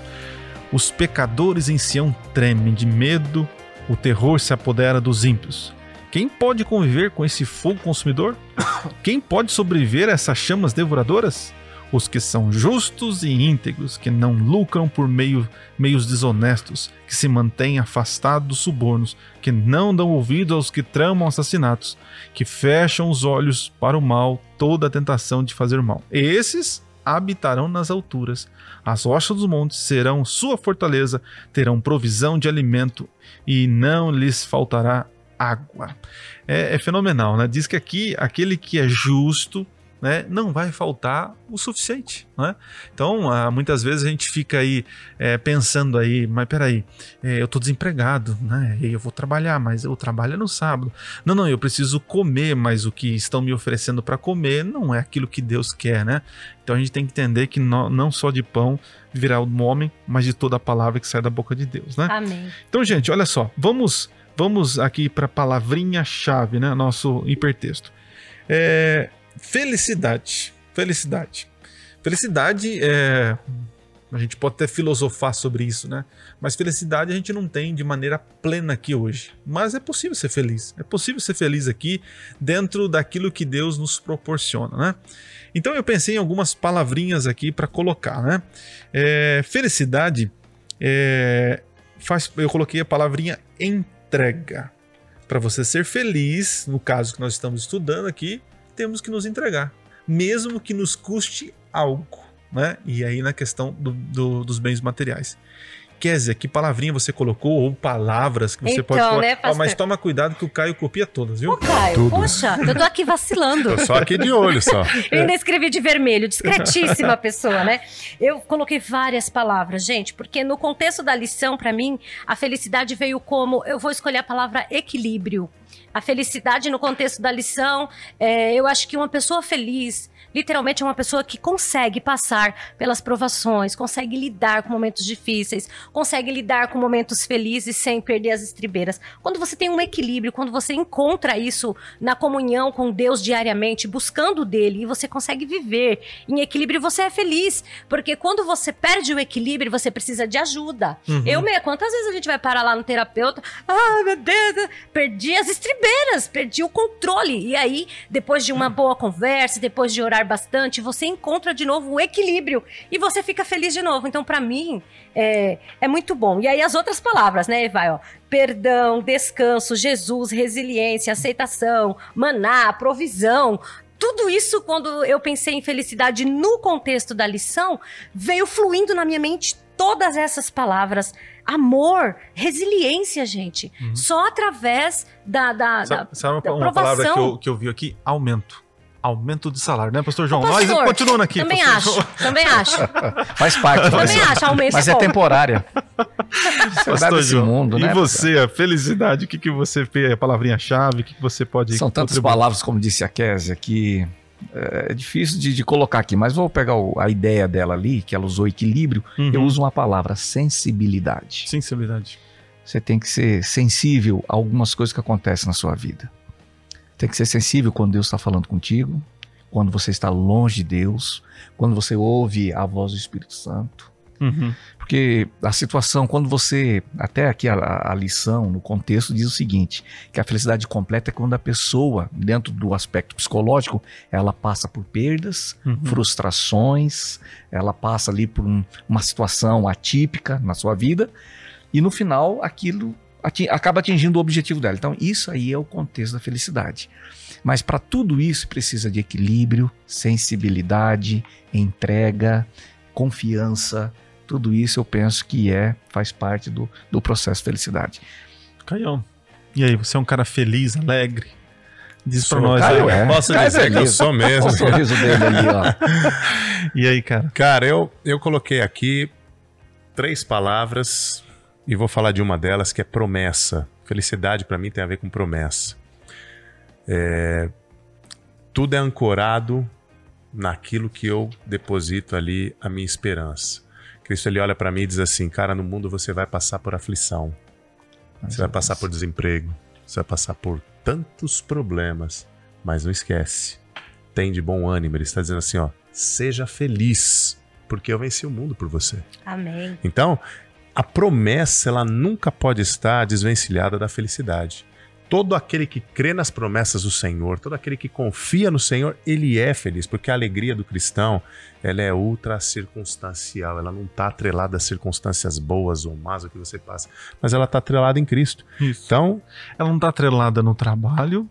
Os pecadores em Sião tremem de medo, o terror se apodera dos ímpios. Quem pode conviver com esse fogo consumidor? Quem pode sobreviver a essas chamas devoradoras? Os que são justos e íntegros, que não lucram por meio, meios desonestos, que se mantêm afastados dos subornos, que não dão ouvido aos que tramam assassinatos, que fecham os olhos para o mal, toda a tentação de fazer mal. Esses habitarão nas alturas. As rochas dos montes serão sua fortaleza, terão provisão de alimento e não lhes faltará água. É, é fenomenal, né? Diz que aqui aquele que é justo, né, não vai faltar o suficiente, né? Então, ah, muitas vezes a gente fica aí é, pensando aí, mas peraí, é, eu tô desempregado, né? Eu vou trabalhar, mas eu trabalho no sábado. Não, não, eu preciso comer, mas o que estão me oferecendo para comer não é aquilo que Deus quer, né? Então a gente tem que entender que no- não só de pão virá o homem, mas de toda a palavra que sai da boca de Deus, né? Amém. Então, gente, olha só, vamos vamos aqui para a palavrinha-chave, né? Nosso hipertexto. É, felicidade. Felicidade. Felicidade é. A gente pode até filosofar sobre isso, né? Mas felicidade a gente não tem de maneira plena aqui hoje. Mas é possível ser feliz. É possível ser feliz aqui dentro daquilo que Deus nos proporciona, né? Então eu pensei em algumas palavrinhas aqui para colocar, né? É, felicidade é, faz, eu coloquei a palavrinha entrega. Para você ser feliz, no caso que nós estamos estudando aqui, temos que nos entregar, mesmo que nos custe algo, né? E aí na questão do- do- dos bens materiais. Kézia, que palavrinha você colocou ou palavras que você Então, pode colocar? né, Ó, mas toma cuidado que o Caio copia todas, viu? Ô, Caio, Tudo. poxa, eu tô aqui vacilando. Tô só aqui de olho só. Eu ainda escrevi de vermelho, discretíssima pessoa, né? Eu coloquei várias palavras, gente, porque no contexto da lição, pra mim, a felicidade veio como. Eu vou escolher a palavra equilíbrio. A felicidade no contexto da lição, é, eu acho que uma pessoa feliz, literalmente, é uma pessoa que consegue passar pelas provações, consegue lidar com momentos difíceis, consegue lidar com momentos felizes sem perder as estribeiras. Quando você tem um equilíbrio, quando você encontra isso na comunhão com Deus diariamente, buscando dele, e você consegue viver em equilíbrio, você é feliz. Porque quando você perde o equilíbrio, você precisa de ajuda. Uhum. Eu mesmo, quantas vezes a gente vai parar lá no terapeuta? Ah, meu Deus, perdi as estribeiras, perdi o controle. E aí, depois de uma boa conversa, depois de orar bastante, você encontra de novo o equilíbrio e você fica feliz de novo. Então, pra mim, é, é muito bom. E aí, as outras palavras, né? Vai, ó. Perdão, descanso, Jesus, resiliência, aceitação, maná, provisão. Tudo isso, quando eu pensei em felicidade no contexto da lição, veio fluindo na minha mente todas essas palavras. Amor, resiliência, gente. Só através da, da, da, Sabe, sabe uma, da uma palavra que eu, que eu vi aqui? Aumento. Aumento de salário, né, pastor João? Ô, pastor, Nós continuando aqui. Também pastor acho, João. também acho. Faz parte. Também mas, acho, aumento mas é é bom. temporária. Pastor João, mundo, e né? você, a felicidade, o que, que você fez, a palavrinha-chave, o que, que você pode São tantas contribuir? palavras, como disse a Késia, que é difícil de, de colocar aqui, mas vou pegar o- a ideia dela ali, que ela usou equilíbrio, Uhum. eu uso uma palavra, sensibilidade. Sensibilidade. Você tem que ser sensível a algumas coisas que acontecem na sua vida. Tem que ser sensível quando Deus está falando contigo, quando você está longe de Deus, quando você ouve a voz do Espírito Santo. Uhum. Porque a situação, quando você. Até aqui a, a lição, no contexto, diz o seguinte: que a felicidade completa é quando a pessoa, dentro do aspecto psicológico, ela passa por perdas, Uhum. frustrações, ela passa ali por um- uma situação atípica na sua vida, e no final aquilo ati- acaba atingindo o objetivo dela. Então, isso aí é o contexto da felicidade. Mas para tudo isso precisa de equilíbrio, sensibilidade, entrega, confiança. Tudo isso eu penso que é faz parte do, do processo de felicidade. Caião. E aí, você é um cara feliz, alegre? Diz pra nós Caio aí. é. Posso Caio dizer que eu sou mesmo. Olha o sorriso dele ali, ó. E aí, cara? Cara, eu, eu coloquei aqui três palavras e vou falar de uma delas que é promessa. Felicidade para mim tem a ver com promessa. É, tudo é ancorado naquilo que eu deposito ali a minha esperança. Cristo ele olha para mim e diz assim: "Cara, no mundo você vai passar por aflição, você vai passar por desemprego, você vai passar por tantos problemas, mas não esquece. Tem de bom ânimo. Ele está dizendo assim, ó, seja feliz, porque eu venci o mundo por você. Amém. Então, a promessa ela nunca pode estar desvencilhada da felicidade. Todo aquele que crê nas promessas do Senhor, todo aquele que confia no Senhor, ele é feliz, porque a alegria do cristão, ela é ultra circunstancial, ela não está atrelada a circunstâncias boas ou más o que você passa, mas ela está atrelada em Cristo. Isso. Então, Ela não tá atrelada no trabalho,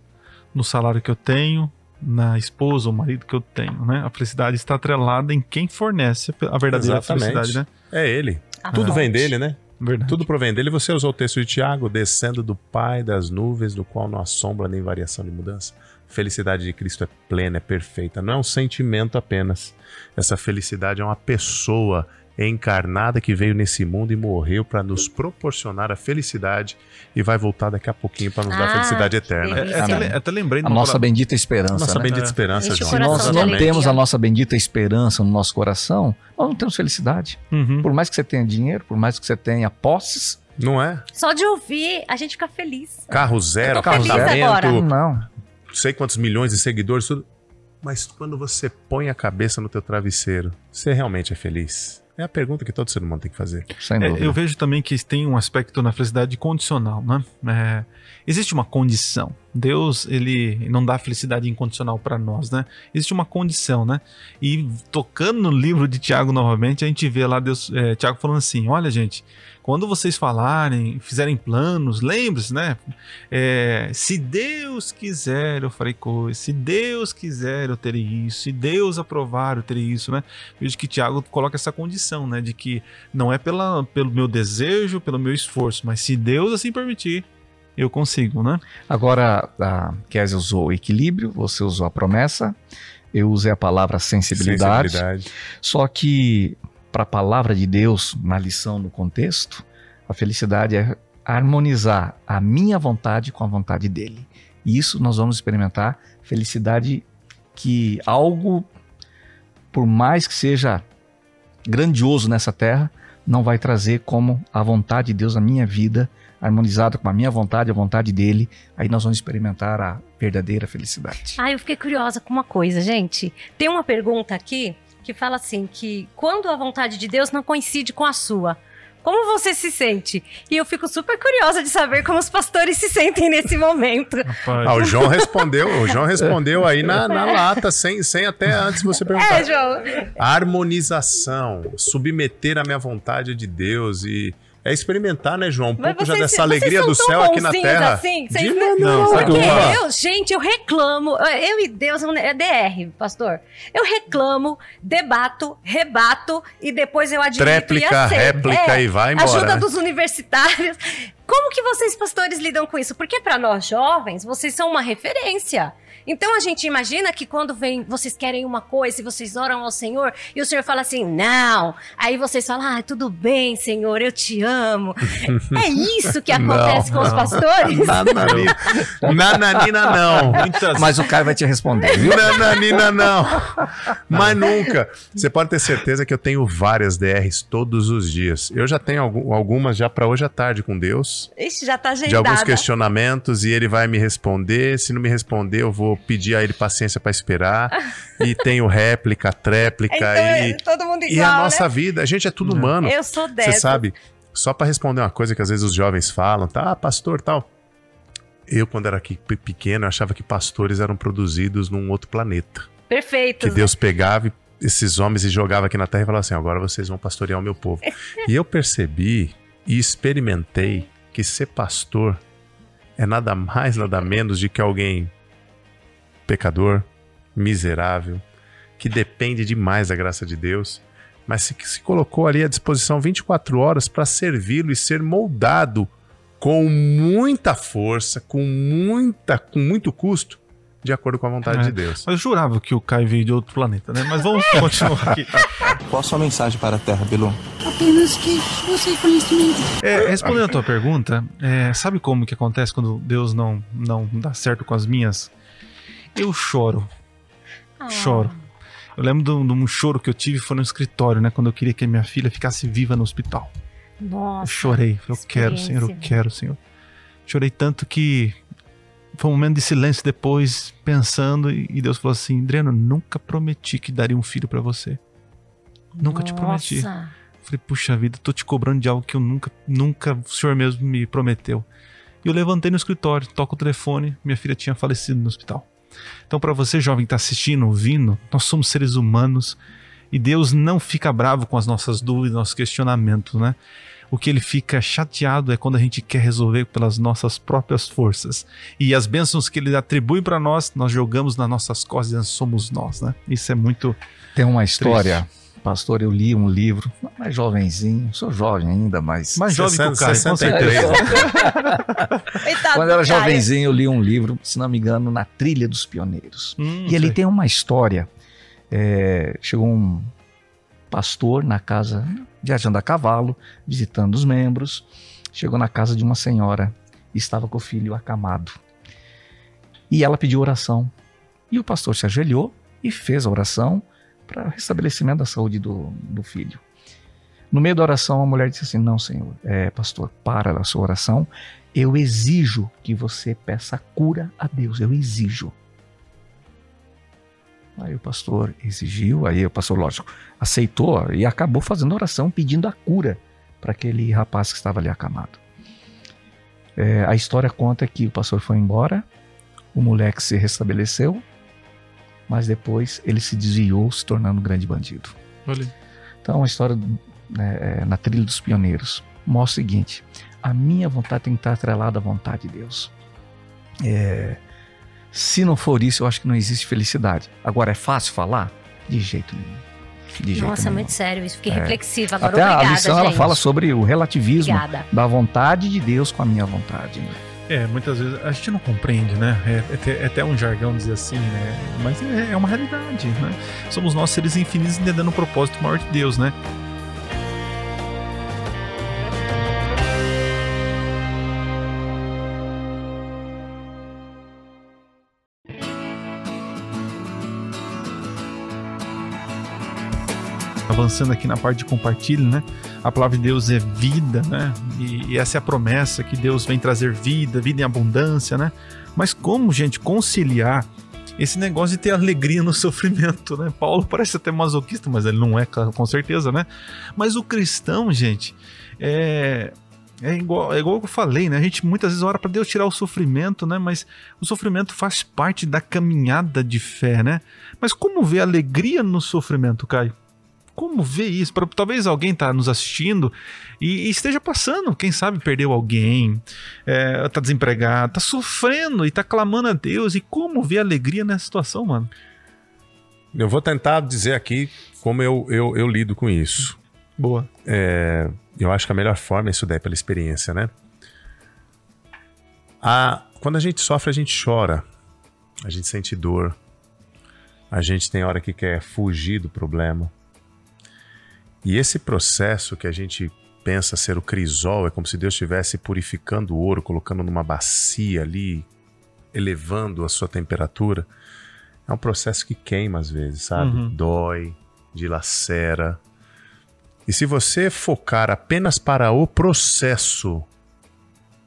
no salário que eu tenho, na esposa ou marido que eu tenho, né? A felicidade está atrelada em quem fornece a verdadeira Exatamente. felicidade, né? é ele. A Tudo vem dele, né? Verdade. Tudo provém dele. Você usou o texto de Tiago, descendo do Pai das nuvens, do qual não há sombra nem variação de mudança. Felicidade de Cristo é plena, é perfeita. Não é um sentimento apenas. Essa felicidade é uma pessoa encarnada que veio nesse mundo e morreu para nos proporcionar a felicidade e vai voltar daqui a pouquinho para nos dar Ah, felicidade que eterna. É, é, até, até lembrei A nossa palavra- bendita esperança. Nossa né? bendita É. esperança. Se nós não alegria. temos a nossa bendita esperança no nosso coração, nós não temos felicidade. Uhum. Por mais que você tenha dinheiro, por mais que você tenha posses, Não é? Só de ouvir, a gente fica feliz. Carro zero, apartamento, agora. não. sei quantos milhões de seguidores, tudo. Mas quando você põe a cabeça no teu travesseiro, você realmente é feliz? É a pergunta que todo ser humano tem que fazer. Sem É, dúvida. eu vejo também que tem um aspecto na felicidade condicional, né? É, existe uma condição. Deus, ele não dá felicidade incondicional para nós, né? Existe uma condição, né? E tocando no livro de Tiago novamente, a gente vê lá Deus, é, Tiago falando assim: olha, gente, quando vocês falarem, fizerem planos, lembre-se, né? É, se Deus quiser, eu farei coisas. Se Deus quiser, eu terei isso. Se Deus aprovar, eu terei isso, né? Vejo que Tiago coloca essa condição, né? De que não é pela, pelo meu desejo, pelo meu esforço, mas se Deus assim permitir, eu consigo, né? Agora, a Kézia usou o equilíbrio, você usou a promessa, eu usei a palavra sensibilidade. Sensibilidade. Só que, para a palavra de Deus, na lição, no contexto, a felicidade é harmonizar a minha vontade com a vontade dele. E isso nós vamos experimentar felicidade que algo, por mais que seja grandioso nessa terra, não vai trazer como a vontade de Deus na minha vida, harmonizada com a minha vontade, a vontade dele. Aí nós vamos experimentar a verdadeira felicidade. Ah, eu fiquei curiosa com uma coisa, gente. Tem uma pergunta aqui que fala assim: que quando a vontade de Deus não coincide com a sua, como você se sente? E eu fico super curiosa de saber como os pastores se sentem nesse momento. Ah, o João respondeu, o João respondeu aí na, na lata, sem, sem até antes você perguntar. É, João. Harmonização, submeter a minha vontade de Deus e é experimentar, né, João? Um Mas pouco já vocês- dessa alegria do céu aqui na terra. Assim, De vocês maneira Não, sabe Porque uma? eu, gente, eu reclamo. Eu e Deus é DR, pastor. Eu reclamo, debato, rebato e depois eu admito e Tréplica, aceito. réplica É, e vai embora. Ajuda né? dos universitários. Como que vocês, pastores, lidam com isso? Porque para nós jovens, vocês são uma referência. Então a gente imagina que quando vem, vocês querem uma coisa e vocês oram ao Senhor e o Senhor fala assim, não. Aí vocês falam, ah, tudo bem, Senhor, eu te amo. é isso que acontece não, com não. os pastores? Nananina, nananina não. Muitas... Mas o cara vai te responder, viu? Nananina não. Mas nunca. Você pode ter certeza que eu tenho várias DRs todos os dias. Eu já tenho algumas já para hoje à tarde com Deus. Ixi, já tá agendada. De alguns questionamentos e ele vai me responder. Se não me responder, eu vou pedir a ele paciência para esperar. e tenho réplica, tréplica então, e é todo mundo igual, e a nossa né? vida, a gente é tudo humano. Eu sou dessa. Você sabe? Só para responder uma coisa que às vezes os jovens falam, tá, ah, pastor, tal. Eu quando era aqui pequeno, eu achava que pastores eram produzidos num outro planeta. Perfeito. Que Deus pegava esses homens e jogava aqui na terra e falava assim: agora vocês vão pastorear o meu povo. e eu percebi e experimentei que ser pastor é nada mais, nada menos de que alguém pecador, miserável, que depende demais da graça de Deus, mas se, se colocou ali à disposição 24 horas para servi-lo e ser moldado com muita força, com muita, com muito custo, de acordo com a vontade é, de Deus. Eu jurava que o Caio veio de outro planeta, né? Mas vamos continuar aqui. Qual a sua mensagem para a Terra, Bilu? Apenas que você conhecimento. É, respondendo a tua pergunta, é, sabe como que acontece quando Deus não, não dá certo com as minhas eu choro. Oh. Choro. Eu lembro de um, de um, choro que eu tive foi no escritório, né? Quando eu queria que a minha filha ficasse viva no hospital. Nossa. Eu chorei. Eu quero, Senhor, eu quero, Senhor. Chorei tanto que foi um momento de silêncio depois, pensando, e Deus falou assim: Adriano, nunca prometi que daria um filho para você. Nunca Nossa. te prometi. falei, puxa vida, tô te cobrando de algo que eu nunca, nunca o Senhor mesmo me prometeu. E eu levantei no escritório, toco o telefone, minha filha tinha falecido no hospital. Então, para você, jovem que está assistindo, ouvindo, nós somos seres humanos e Deus não fica bravo com as nossas dúvidas, nossos questionamentos, né? O que ele fica chateado é quando a gente quer resolver pelas nossas próprias forças. E as bênçãos que ele atribui para nós, nós jogamos nas nossas costas, somos nós, né? Isso é muito. Tem uma história. Triste pastor, eu li um livro, mais jovenzinho, sou jovem ainda, mas. Mais jovem 60, que o Caio, 63. Quando eu era jovenzinho, eu li um livro, se não me engano, Na Trilha dos Pioneiros. Hum, e ali tem uma história. É, chegou um pastor na casa, viajando a cavalo, visitando os membros. Chegou na casa de uma senhora e estava com o filho acamado. E ela pediu oração. E o pastor se ajoelhou e fez a oração para restabelecimento da saúde do, do filho. No meio da oração, a mulher disse assim: Não, Senhor, é, pastor, para a sua oração. Eu exijo que você peça cura a Deus. Eu exijo. Aí o pastor exigiu, aí o pastor, lógico, aceitou e acabou fazendo oração pedindo a cura para aquele rapaz que estava ali acamado. É, a história conta que o pastor foi embora, o moleque se restabeleceu, mas depois ele se desviou, se tornando um grande bandido. Olha. Então, a história né, é, na trilha dos pioneiros mostra o seguinte: a minha vontade tem que estar atrelada à vontade de Deus. É, se não for isso, eu acho que não existe felicidade. Agora, é fácil falar? De jeito nenhum. De jeito Nossa, nenhum. muito sério isso. Fiquei é. reflexiva agora. Até obrigada, a lição gente. ela fala sobre o relativismo obrigada. da vontade de Deus com a minha vontade. É, muitas vezes a gente não compreende, né? É, é, é até um jargão dizer assim, né? Mas é, é uma realidade, né? Somos nós seres infinitos entendendo o propósito maior de Deus, né? Avançando aqui na parte de compartilho, né? A palavra de Deus é vida, né? E, e, essa é a promessa que Deus vem trazer vida, vida em abundância, né? Mas como, gente, conciliar esse negócio de ter alegria no sofrimento, né? Paulo parece até masoquista, mas ele não é, com certeza, né? Mas o cristão, gente, é, é igual, é igual eu falei, né? A gente muitas vezes ora para Deus tirar o sofrimento, né? Mas o sofrimento faz parte da caminhada de fé, né? Mas como ver alegria no sofrimento, Caio? Como ver isso? Pra, talvez alguém está nos assistindo e, e, esteja passando, quem sabe perdeu alguém, é, tá desempregado, tá sofrendo e tá clamando a Deus. E como ver alegria nessa situação, mano? Eu vou tentar dizer aqui como eu, eu, eu lido com isso. Boa. É, eu acho que a melhor forma é estudar pela experiência, né? A, quando a gente sofre, a gente chora, a gente sente dor, a gente tem hora que quer fugir do problema. E esse processo que a gente pensa ser o crisol, é como se Deus estivesse purificando o ouro, colocando numa bacia ali, elevando a sua temperatura. É um processo que queima às vezes, sabe? Uhum. Dói, dilacera. E se você focar apenas para o processo,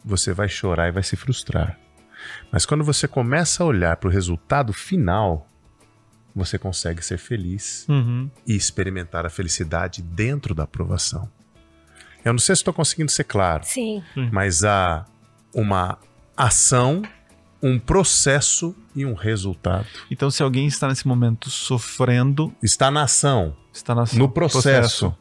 você vai chorar e vai se frustrar. Mas quando você começa a olhar para o resultado final, você consegue ser feliz Uhum. e experimentar a felicidade dentro da aprovação. Eu não sei se estou conseguindo ser claro, Sim. mas há uma ação, um processo e um resultado. Então, se alguém está nesse momento sofrendo, Está na ação, está na no processo.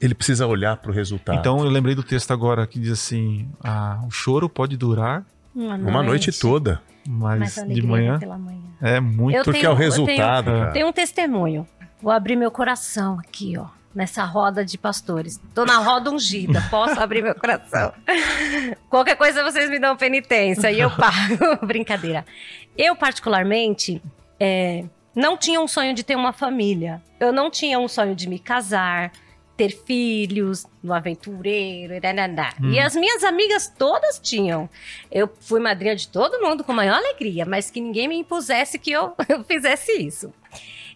Ele precisa olhar para o resultado. Então, eu lembrei do texto agora que diz assim: ah, o choro pode durar, Uma, uma noite toda. mas, de manhã pela manhã. é muito. Eu Porque tenho- é o tenho- resultado, cara. Tem um testemunho. Vou abrir meu coração aqui, ó. Nessa roda de pastores. Tô na roda ungida. Posso abrir meu coração? Qualquer coisa vocês me dão penitência e eu pago. Brincadeira. Eu, particularmente, é, não tinha um sonho de ter uma família. Eu não tinha um sonho de me casar, ter filhos, no aventureiro, nananã. Hum. E as minhas amigas todas tinham. Eu fui madrinha de todo mundo com maior alegria, mas que ninguém me impusesse que eu, eu fizesse isso.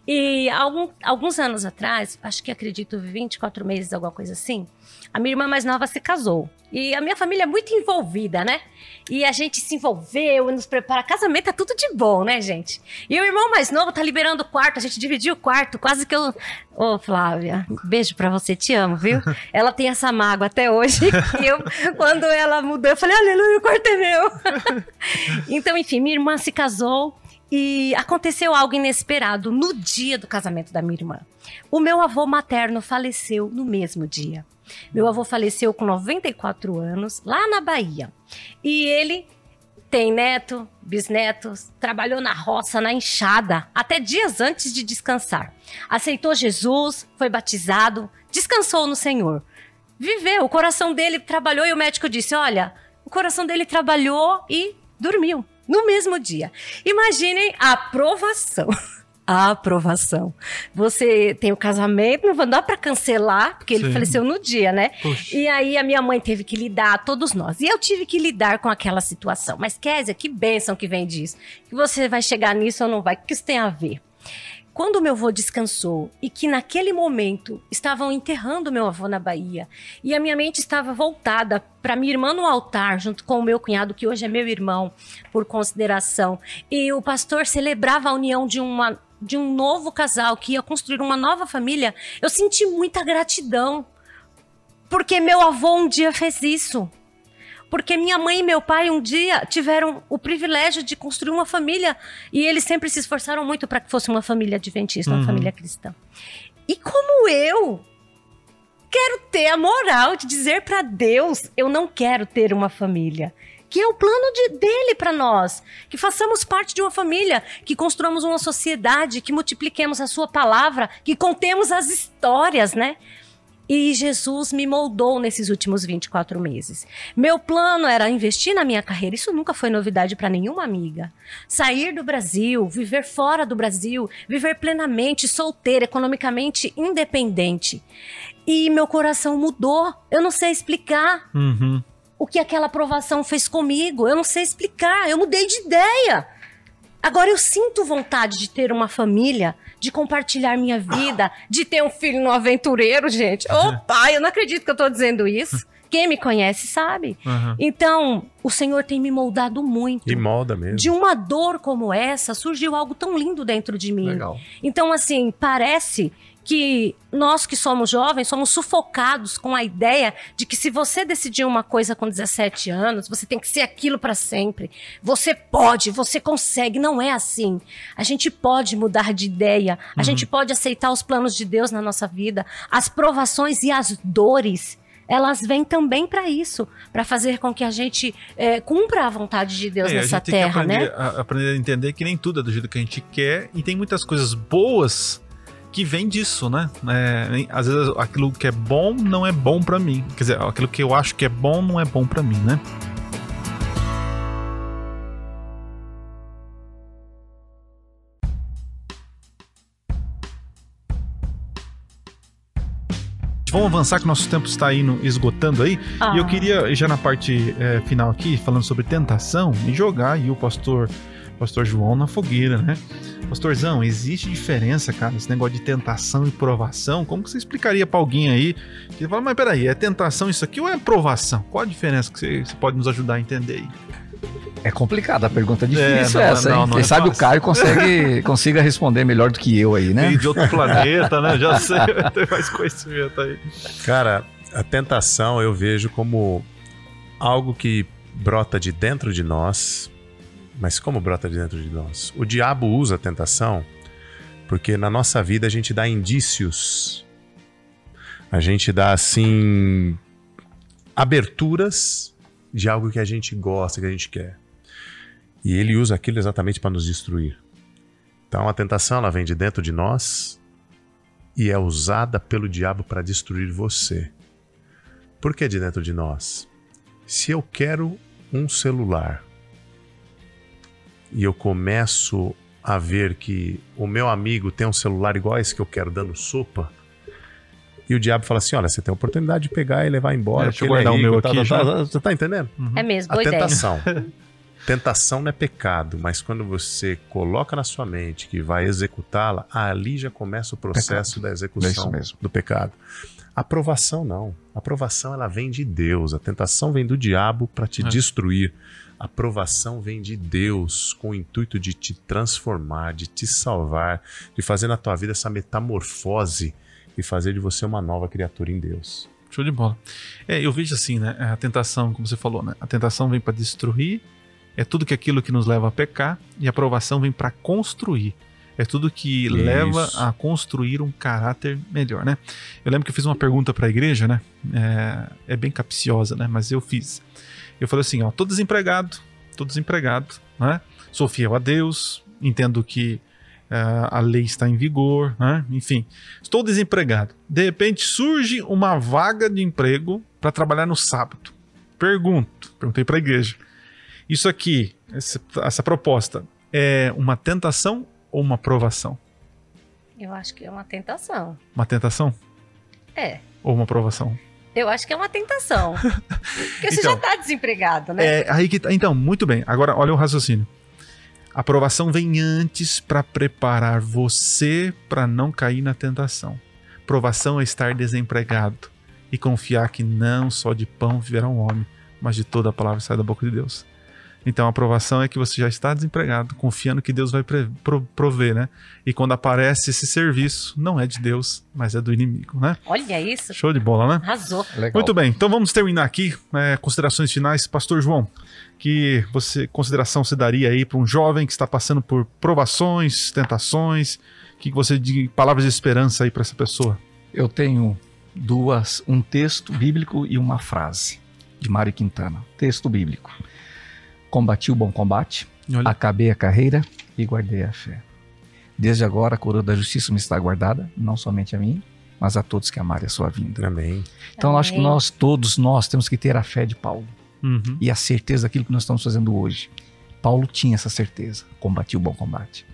E algum- alguns anos atrás, acho que acredito 24 meses, alguma coisa assim, a minha irmã mais nova se casou. E a minha família é muito envolvida, né? E a gente se envolveu e nos prepara. Casamento é tudo de bom, né, gente? E o irmão mais novo tá liberando o quarto, a gente dividiu o quarto, quase que eu. Ô, Flávia, beijo pra você, te amo, viu? Ela tem essa mágoa até hoje. Eu, quando ela mudou, eu falei, aleluia, o quarto é meu. então, enfim, minha irmã se casou. E aconteceu algo inesperado no dia do casamento da minha irmã. O meu avô materno faleceu no mesmo dia. Meu avô faleceu com 94 anos, lá na Bahia. E ele tem neto, bisnetos, trabalhou na roça, na enxada, até dias antes de descansar. Aceitou Jesus, foi batizado, descansou no Senhor. Viveu, o coração dele trabalhou e o médico disse: Olha, o coração dele trabalhou e dormiu no mesmo dia. Imaginem a aprovação. A aprovação. Você tem o casamento, não dá pra cancelar, porque ele Sim. faleceu no dia, né? E aí a minha mãe teve que lidar, todos nós. E eu tive que lidar com aquela situação. Mas, Kézia, que bênção que vem disso. Que você vai chegar nisso ou não vai? O que isso tem a ver? Quando meu avô descansou e que naquele momento estavam enterrando meu avô na Bahia e a minha mente estava voltada para minha irmã no altar, junto com o meu cunhado, que hoje é meu irmão, por consideração, e o pastor celebrava a união de uma de um novo casal que ia construir uma nova família, eu senti muita gratidão. Porque meu avô um dia fez isso. Porque minha mãe e meu pai um dia tiveram o privilégio de construir uma família e eles sempre se esforçaram muito para que fosse uma família adventista, uma Uhum. família cristã. E como eu quero ter a moral de dizer para Deus, eu não quero ter uma família. Que é o plano de- dele para nós. Que façamos parte de uma família, que construamos uma sociedade, que multipliquemos a sua palavra, que contemos as histórias, né? E Jesus me moldou nesses últimos 24 meses. Meu plano era investir na minha carreira. Isso nunca foi novidade para nenhuma amiga. Sair do Brasil, viver fora do Brasil, viver plenamente solteira, economicamente independente. E meu coração mudou. Eu não sei explicar Uhum. o que aquela aprovação fez comigo. Eu não sei explicar. Eu mudei de ideia. Agora eu sinto vontade de ter uma família, de compartilhar minha vida, de ter um filho no aventureiro, gente. Ô pai, eu não acredito que eu tô dizendo isso. Quem me conhece sabe. Uhum. Então, o Senhor tem me moldado muito. E molda mesmo. De uma dor como essa, surgiu algo tão lindo dentro de mim. Legal. Então, assim, parece que nós que somos jovens somos sufocados com a ideia de que se você decidir uma coisa com 17 anos, você tem que ser aquilo para sempre. Você pode, você consegue. Não é assim. A gente pode mudar de ideia, a gente pode aceitar os planos de Deus na nossa vida. As provações e as dores. Elas vêm também para isso, para fazer com que a gente eh, cumpra a vontade de Deus É, nessa terra, aprender, né? a, aprender a entender que nem tudo é do jeito que a gente quer e tem muitas coisas boas que vem disso, né? É, às vezes aquilo que é bom não é bom para mim. Quer dizer, aquilo que eu acho que é bom não é bom para mim, né? vamos avançar que nosso tempo está indo esgotando aí. Ah. E eu ah. queria, já na parte é, final aqui, falando sobre tentação, e jogar e o pastor, pastor João na fogueira, né? Pastorzão, existe diferença, cara, esse negócio de tentação e provação? Como que você explicaria pra alguém aí que fala, mas peraí, é tentação isso aqui ou é provação? Qual a diferença que você, você pode nos ajudar a entender aí? É complicada a pergunta difícil É, não, essa, não, hein? não Quem é sabe o fácil. Caio consegue, consiga responder melhor do que eu aí, né? Veio de outro planeta, né? Já sei, tem mais conhecimento aí. Cara, a tentação eu vejo como algo que brota de dentro de nós. Mas como brota de dentro de nós? O diabo usa a tentação porque na nossa vida a gente dá indícios. A gente dá assim aberturas de algo que a gente gosta, que a gente quer. E ele usa aquilo exatamente para nos destruir. Então a tentação ela vem de dentro de nós e é usada pelo diabo para destruir você. Por que de dentro de nós? Se eu quero um celular e eu começo a ver que o meu amigo tem um celular igual a esse que eu quero dando sopa, e o diabo fala assim: olha, você tem a oportunidade de pegar e levar embora. É, deixa eu ele guardar o rico, meu tá, aqui tá, já. tá, Você tá entendendo? É mesmo, A boa ideia. tentação. tentação não é pecado, mas quando você coloca na sua mente que vai executá-la, ali já começa o processo da É execução mesmo. do pecado. Aprovação não. Aprovação ela vem de Deus. A tentação vem do diabo para te É. destruir. A aprovação vem de Deus com o intuito de te transformar, de te salvar, de fazer na tua vida essa metamorfose e fazer de você uma nova criatura em Deus. Show de bola. É, eu vejo assim, né? A tentação, como você falou, né? A tentação vem para destruir, é tudo que aquilo que nos leva a pecar, e a aprovação vem para construir. É tudo que Isso. leva a construir um caráter melhor, né? Eu lembro que eu fiz uma pergunta para a igreja, né? É, é bem capciosa, né? Mas eu fiz. Eu falei assim, ó, tô desempregado, tô desempregado, né? Sou fiel a Deus, entendo que é, a lei está em vigor, né? Enfim, estou desempregado. De repente surge uma vaga de emprego para trabalhar no sábado. Pergunto, perguntei para a igreja. Isso aqui, essa, essa proposta, é uma tentação ou uma provação? Eu acho que é uma tentação. Uma tentação É. ou uma provação? Eu acho que é uma tentação. Porque você Então, já tá desempregado, né? É, aí que tá- Então, muito bem. Agora, olha o raciocínio. A aprovação vem antes para preparar você para não cair na tentação. Provação é estar desempregado e confiar que não só de pão viverá um homem, mas de toda a palavra que sai da boca de Deus. Então, a aprovação é que você já está desempregado, confiando que Deus vai prover, né? E quando aparece esse serviço, não é de Deus, mas é do inimigo, né? Olha isso. Show de bola, né? Arrasou. Legal. Muito bem, então vamos terminar aqui. é, considerações finais. Pastor João, que você consideração você daria aí para um jovem que está passando por provações, tentações? O que que você de palavras de esperança aí para essa pessoa? Eu tenho duas, um texto bíblico e uma frase de Mário Quintana. Texto bíblico. Combati o bom combate, Olha, acabei a carreira e guardei a fé. Desde agora a coroa da justiça me está guardada, não somente a mim, mas a todos que amarem a sua vinda. Amém. Então eu acho que Amém. nós, todos nós, temos que ter a fé de Paulo uhum, e a certeza daquilo que nós estamos fazendo hoje. Paulo tinha essa certeza, combati o bom combate.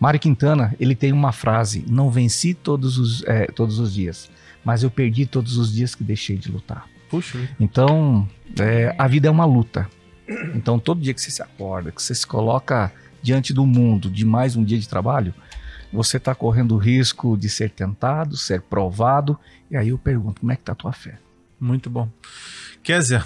Mário Quintana, ele tem uma frase, não venci todos os, é, todos os dias, mas eu perdi todos os dias que deixei de lutar. puxa, Então, é, a vida é uma luta. Então, todo dia que você se acorda, que você se coloca diante do mundo de mais um dia de trabalho, você está correndo o risco de ser tentado, ser provado. E aí eu pergunto, como é que está a tua fé? muito bom. Kézia,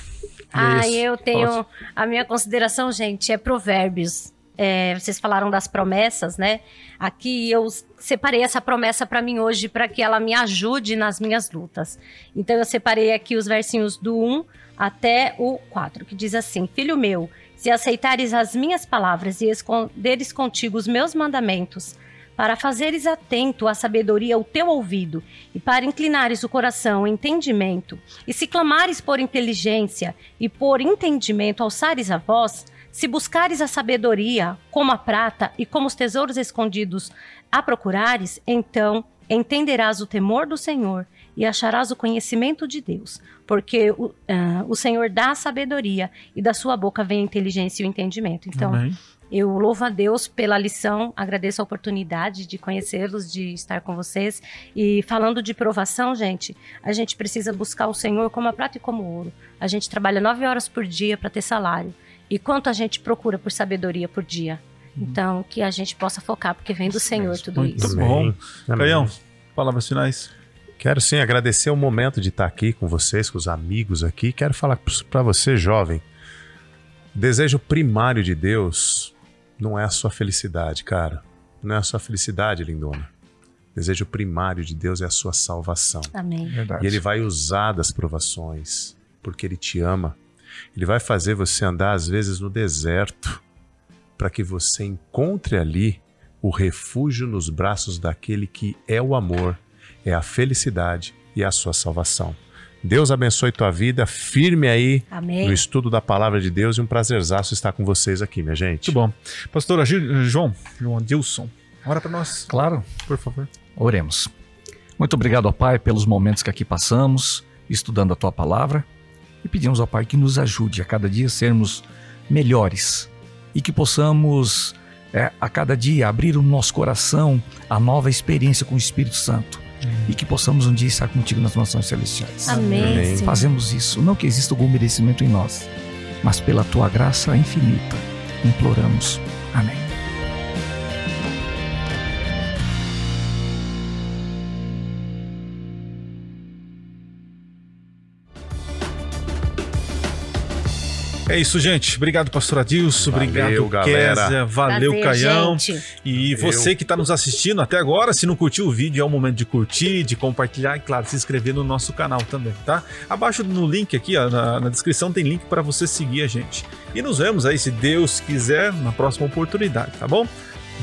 Ah, eu tenho. A minha consideração, gente, é Provérbios. É, vocês falaram das promessas, né? Aqui eu separei essa promessa para mim hoje para que ela me ajude nas minhas lutas. Então eu separei aqui os versinhos do 1 até o 4, que diz assim: Filho meu, se aceitares as minhas palavras e esconderes contigo os meus mandamentos, para fazeres atento à sabedoria o teu ouvido, e para inclinares o coração ao entendimento, e se clamares por inteligência e por entendimento alçares a voz, se buscares a sabedoria como a prata e como os tesouros escondidos a procurares, então entenderás o temor do Senhor e acharás o conhecimento de Deus, porque o, ah, o Senhor dá a sabedoria e da sua boca vem a inteligência e o entendimento. Então, Amém. Eu louvo a Deus pela lição, agradeço a oportunidade de conhecê-los, de estar com vocês. E falando de provação, gente, a gente precisa buscar o Senhor como a prata e como ouro. A gente trabalha nove horas por dia para ter salário. E quanto a gente procura por sabedoria por dia? Uhum. Então, que a gente possa focar, porque vem do Senhor tudo Muito isso. bom. Caião, palavras finais. Quero sim agradecer o momento de estar aqui com vocês, com os amigos aqui. Quero falar para você, jovem. O desejo primário de Deus não é a sua felicidade, cara. Não é a sua felicidade, lindona. O desejo primário de Deus é a sua salvação. Amém. Verdade. E Ele vai usar das provações, porque Ele te ama. Ele vai fazer você andar, às vezes, no deserto, para que você encontre ali o refúgio nos braços daquele que é o amor, é a felicidade e a sua salvação. Deus abençoe tua vida, firme aí Amém. no estudo da palavra de Deus e um prazerzaço estar com vocês aqui, minha gente. Muito bom. Pastor João, João Adilson, ora para nós. Claro. Por favor. Oremos. Muito obrigado, ó Pai, pelos momentos que aqui passamos, estudando a tua palavra, e pedimos ao Pai que nos ajude a cada dia sermos melhores e que possamos é, a cada dia abrir o nosso coração a nova experiência com o Espírito Santo e que possamos um dia estar contigo nas mansões celestiais. Amém. Amém. Fazemos isso, não que exista algum merecimento em nós, mas pela tua graça infinita. Imploramos. Amém. É isso, gente. Obrigado, pastor Adilson. Valeu, obrigado, galera. Kézia. Valeu, Prazer, Caião. gente. E você que está nos assistindo até agora, se não curtiu o vídeo, é o momento de curtir, de compartilhar e, claro, se inscrever no nosso canal também, tá? Abaixo no link aqui, ó, na, na descrição, tem link para você seguir a gente. E nos vemos aí, se Deus quiser, na próxima oportunidade, tá bom?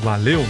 Valeu!